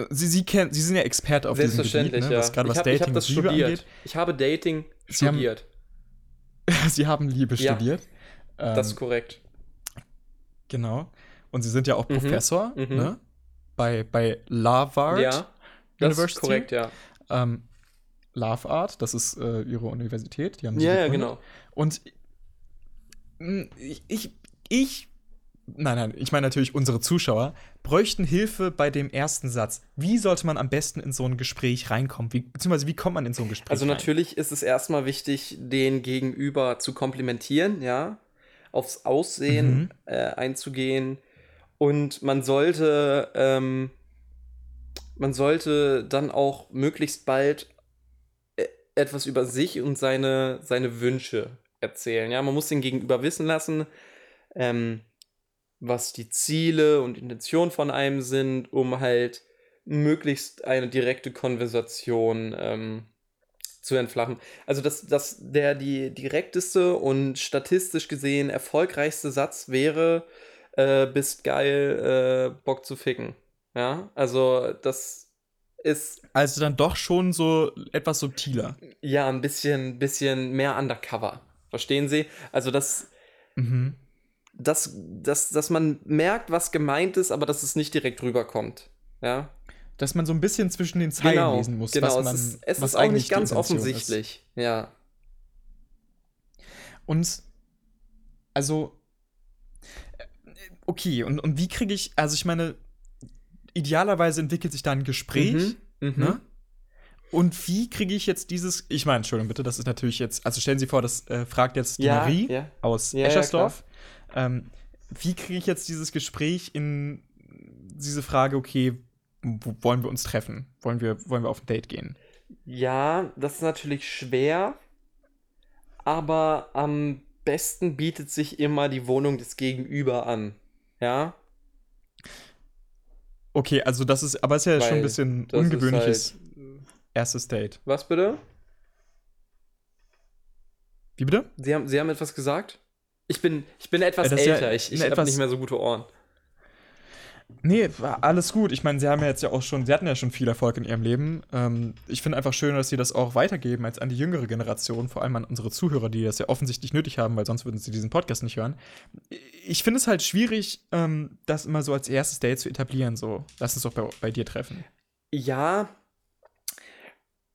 Sie, sie, kennen, sie sind ja Experte auf diesem Gebiet, Selbstverständlich, ne, ja. was gerade was hab, Dating ich hab das studiert. angeht. Ich habe Dating Sie haben- studiert. Sie haben Liebe Ja. studiert. Ähm, Das ist korrekt. Genau. Und sie sind ja auch Mhm, Professor, mhm. ne? Bei, bei Larvard Ja, das ist University. korrekt, ja. Ähm, Love Art, das ist äh, ihre Universität. Die haben sie Ja, ja, genau. Und mh, ich, ich, ich, nein, nein, ich meine natürlich unsere Zuschauer, bräuchten Hilfe bei dem ersten Satz. Wie sollte man am besten in so ein Gespräch reinkommen? Wie, beziehungsweise wie kommt man in so ein Gespräch Also rein? natürlich ist es erstmal wichtig, den Gegenüber zu komplimentieren, ja, aufs Aussehen Mhm. äh, einzugehen und man sollte, ähm, man sollte dann auch möglichst bald äh, etwas über sich und seine, seine Wünsche erzählen, ja, man muss den Gegenüber wissen lassen, ähm, was die Ziele und Intentionen von einem sind, um halt möglichst eine direkte Konversation ähm, zu entflachen. Also dass, dass der die direkteste und statistisch gesehen erfolgreichste Satz wäre, äh, bist geil, äh, Bock zu ficken. Ja, also das ist also dann doch schon so etwas subtiler. ja ein bisschen, bisschen mehr undercover. Verstehen Sie? Also das, Mhm. dass, dass, dass man merkt, was gemeint ist, aber dass es nicht direkt rüberkommt. Ja, Dass man so ein bisschen zwischen den Zeilen genau. lesen muss, genau. was man es ist, es was ist auch eigentlich nicht ganz offensichtlich. Ja. Und also äh, okay, und, und wie kriege ich, also ich meine, idealerweise entwickelt sich da ein Gespräch, Mhm. Mhm. ne? Und wie kriege ich jetzt dieses, ich meine, Entschuldigung bitte, das ist natürlich jetzt, also stellen Sie vor, das äh, fragt jetzt die Ja, Marie ja. aus Ja, Eschersdorf. ähm, wie kriege ich jetzt dieses Gespräch in diese Frage, okay, wollen wir uns treffen? Wollen wir, wollen wir auf ein Date gehen? Ja, das ist natürlich schwer, aber am besten bietet sich immer die Wohnung des Gegenüber an. Ja, Okay, also das ist, aber es ist ja schon Weil ein bisschen ist ungewöhnliches halt- erstes Date. was bitte? Wie bitte? Sie haben, Sie haben etwas gesagt? Ich bin, ich bin etwas das ist ja älter, ich, ich habe nicht mehr so gute Ohren. Nee, alles gut. Ich meine, sie haben ja jetzt ja auch schon, sie hatten ja schon viel Erfolg in ihrem Leben. Ähm, ich finde einfach schön, dass sie das auch weitergeben als an die jüngere Generation, vor allem an unsere Zuhörer, die das ja offensichtlich nötig haben, weil sonst würden sie diesen Podcast nicht hören. Ich finde es halt schwierig, ähm, das immer so als erstes Date zu etablieren. So, lass uns doch bei, bei dir treffen. Ja,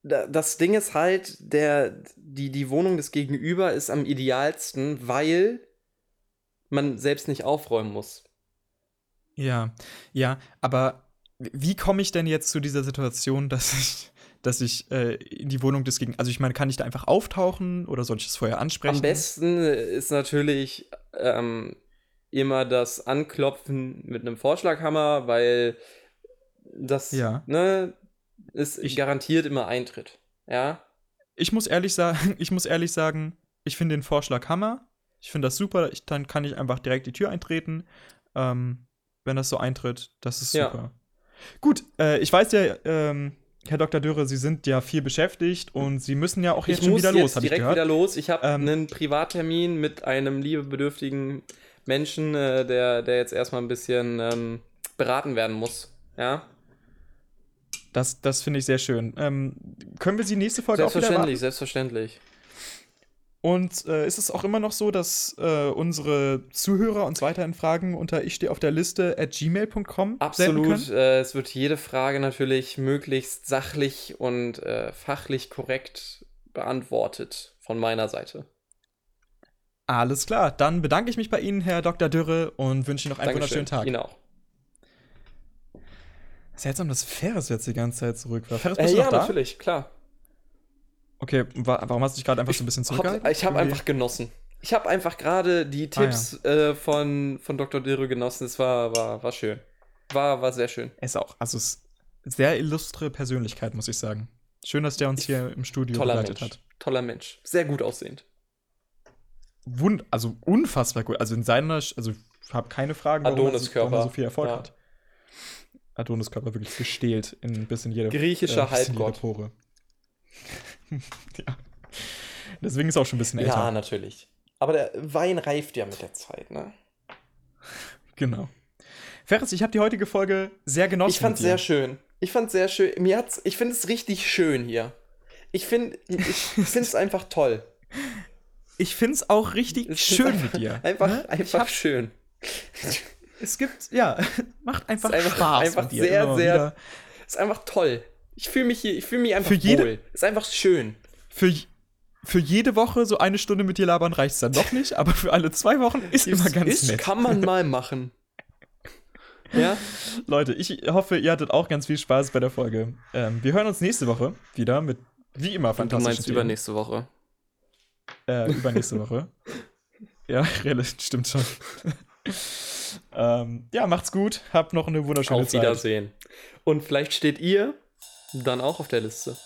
da- das Ding ist halt, der, die, die Wohnung des Gegenüber ist am idealsten, weil man selbst nicht aufräumen muss. Ja, ja, aber wie komme ich denn jetzt zu dieser Situation, dass ich, dass ich äh, in die Wohnung des Gegen, also ich meine, kann ich da einfach auftauchen oder soll ich es vorher ansprechen? Am besten ist natürlich ähm, immer das Anklopfen mit einem Vorschlaghammer, weil das Ja. ne, ist Ich- garantiert immer Eintritt. Ja. Ich muss ehrlich sagen, ich muss ehrlich sagen, ich finde den Vorschlag Hammer. Ich finde das super. Ich, dann kann ich einfach direkt die Tür eintreten, ähm, wenn das so eintritt. Das ist Ja. super. Gut, äh, ich weiß ja, ähm, Herr Dr. Dürre, Sie sind ja viel beschäftigt und Sie müssen ja auch jetzt ich schon wieder jetzt los, habe ich direkt gehört. wieder los. Ich habe Ähm, einen Privattermin mit einem liebebedürftigen Menschen, äh, der, der jetzt erstmal ein bisschen ähm, beraten werden muss. Ja. Das, das finde ich sehr schön. Ähm, können wir Sie nächste Folge auch wieder Selbstverständlich, selbstverständlich. Und äh, ist es auch immer noch so, dass äh, unsere Zuhörer uns weiterhin Fragen unter ich stehe auf der Liste at gmail.com Absolut. Äh, es wird jede Frage natürlich möglichst sachlich und äh, fachlich korrekt beantwortet von meiner Seite. Alles klar, dann bedanke ich mich bei Ihnen, Herr Dr. Dürre, und wünsche Ihnen noch einen Dankeschön. wunderschönen Tag. Ihnen auch. Seltsam, dass Ferris jetzt die ganze Zeit zurück war. Ferris, Äh, bist du ja, noch da? natürlich, klar. Okay, wa warum hast du dich gerade einfach so ein bisschen Hab, zurückgehalten? ich habe einfach genossen. Ich habe einfach gerade die Ah, ja. Tipps äh, von, von Dr. Dürre genossen. Es war, war, war schön. War, war sehr schön. Ist auch, also es ist sehr illustre Persönlichkeit, muss ich sagen. Schön, dass der uns hier im Studio begleitet hat. Toller Mensch. Sehr gut aussehend. Wund also unfassbar gut. Also in seiner, also ich habe keine Fragen, warum er, so, Adoniskörper. warum er so viel Erfolg Ja. hat. Adoniskörper wirklich gestählt in bis in jede Griechischer jede Halbgott. Pore. ja. Deswegen ist er auch schon ein bisschen älter. Ja, natürlich. Aber der Wein reift ja mit der Zeit, ne? Genau. Ferris, ich habe die heutige Folge sehr genossen. Ich fand's sehr schön. Ich fand's sehr schön. Mir hat's, ich finde es richtig schön hier. Ich finde ich find's einfach toll. ich find's auch richtig Es ist schön mit dir. Einfach, ne? Einfach hab- schön. Es gibt, ja, macht einfach, einfach- Spaß einfach mit dir. sehr, sehr- wieder. Ist einfach toll. Ich fühle mich hier, ich fühle mich einfach Für jede- wohl. Ist einfach schön. Für, für jede Woche so eine Stunde mit dir labern reicht's dann noch nicht, aber für alle zwei Wochen ist immer ganz ist, nett. kann man mal machen. Ja? Leute, ich hoffe, ihr hattet auch ganz viel Spaß bei der Folge. Ähm, wir hören uns nächste Woche wieder mit, wie immer, Und du fantastischen meinst Themen. übernächste Woche. Äh, übernächste Woche. Ja, stimmt schon. ähm, ja, macht's gut. Habt noch eine wunderschöne Auf Zeit. Wiedersehen. Und vielleicht steht ihr dann auch auf der Liste.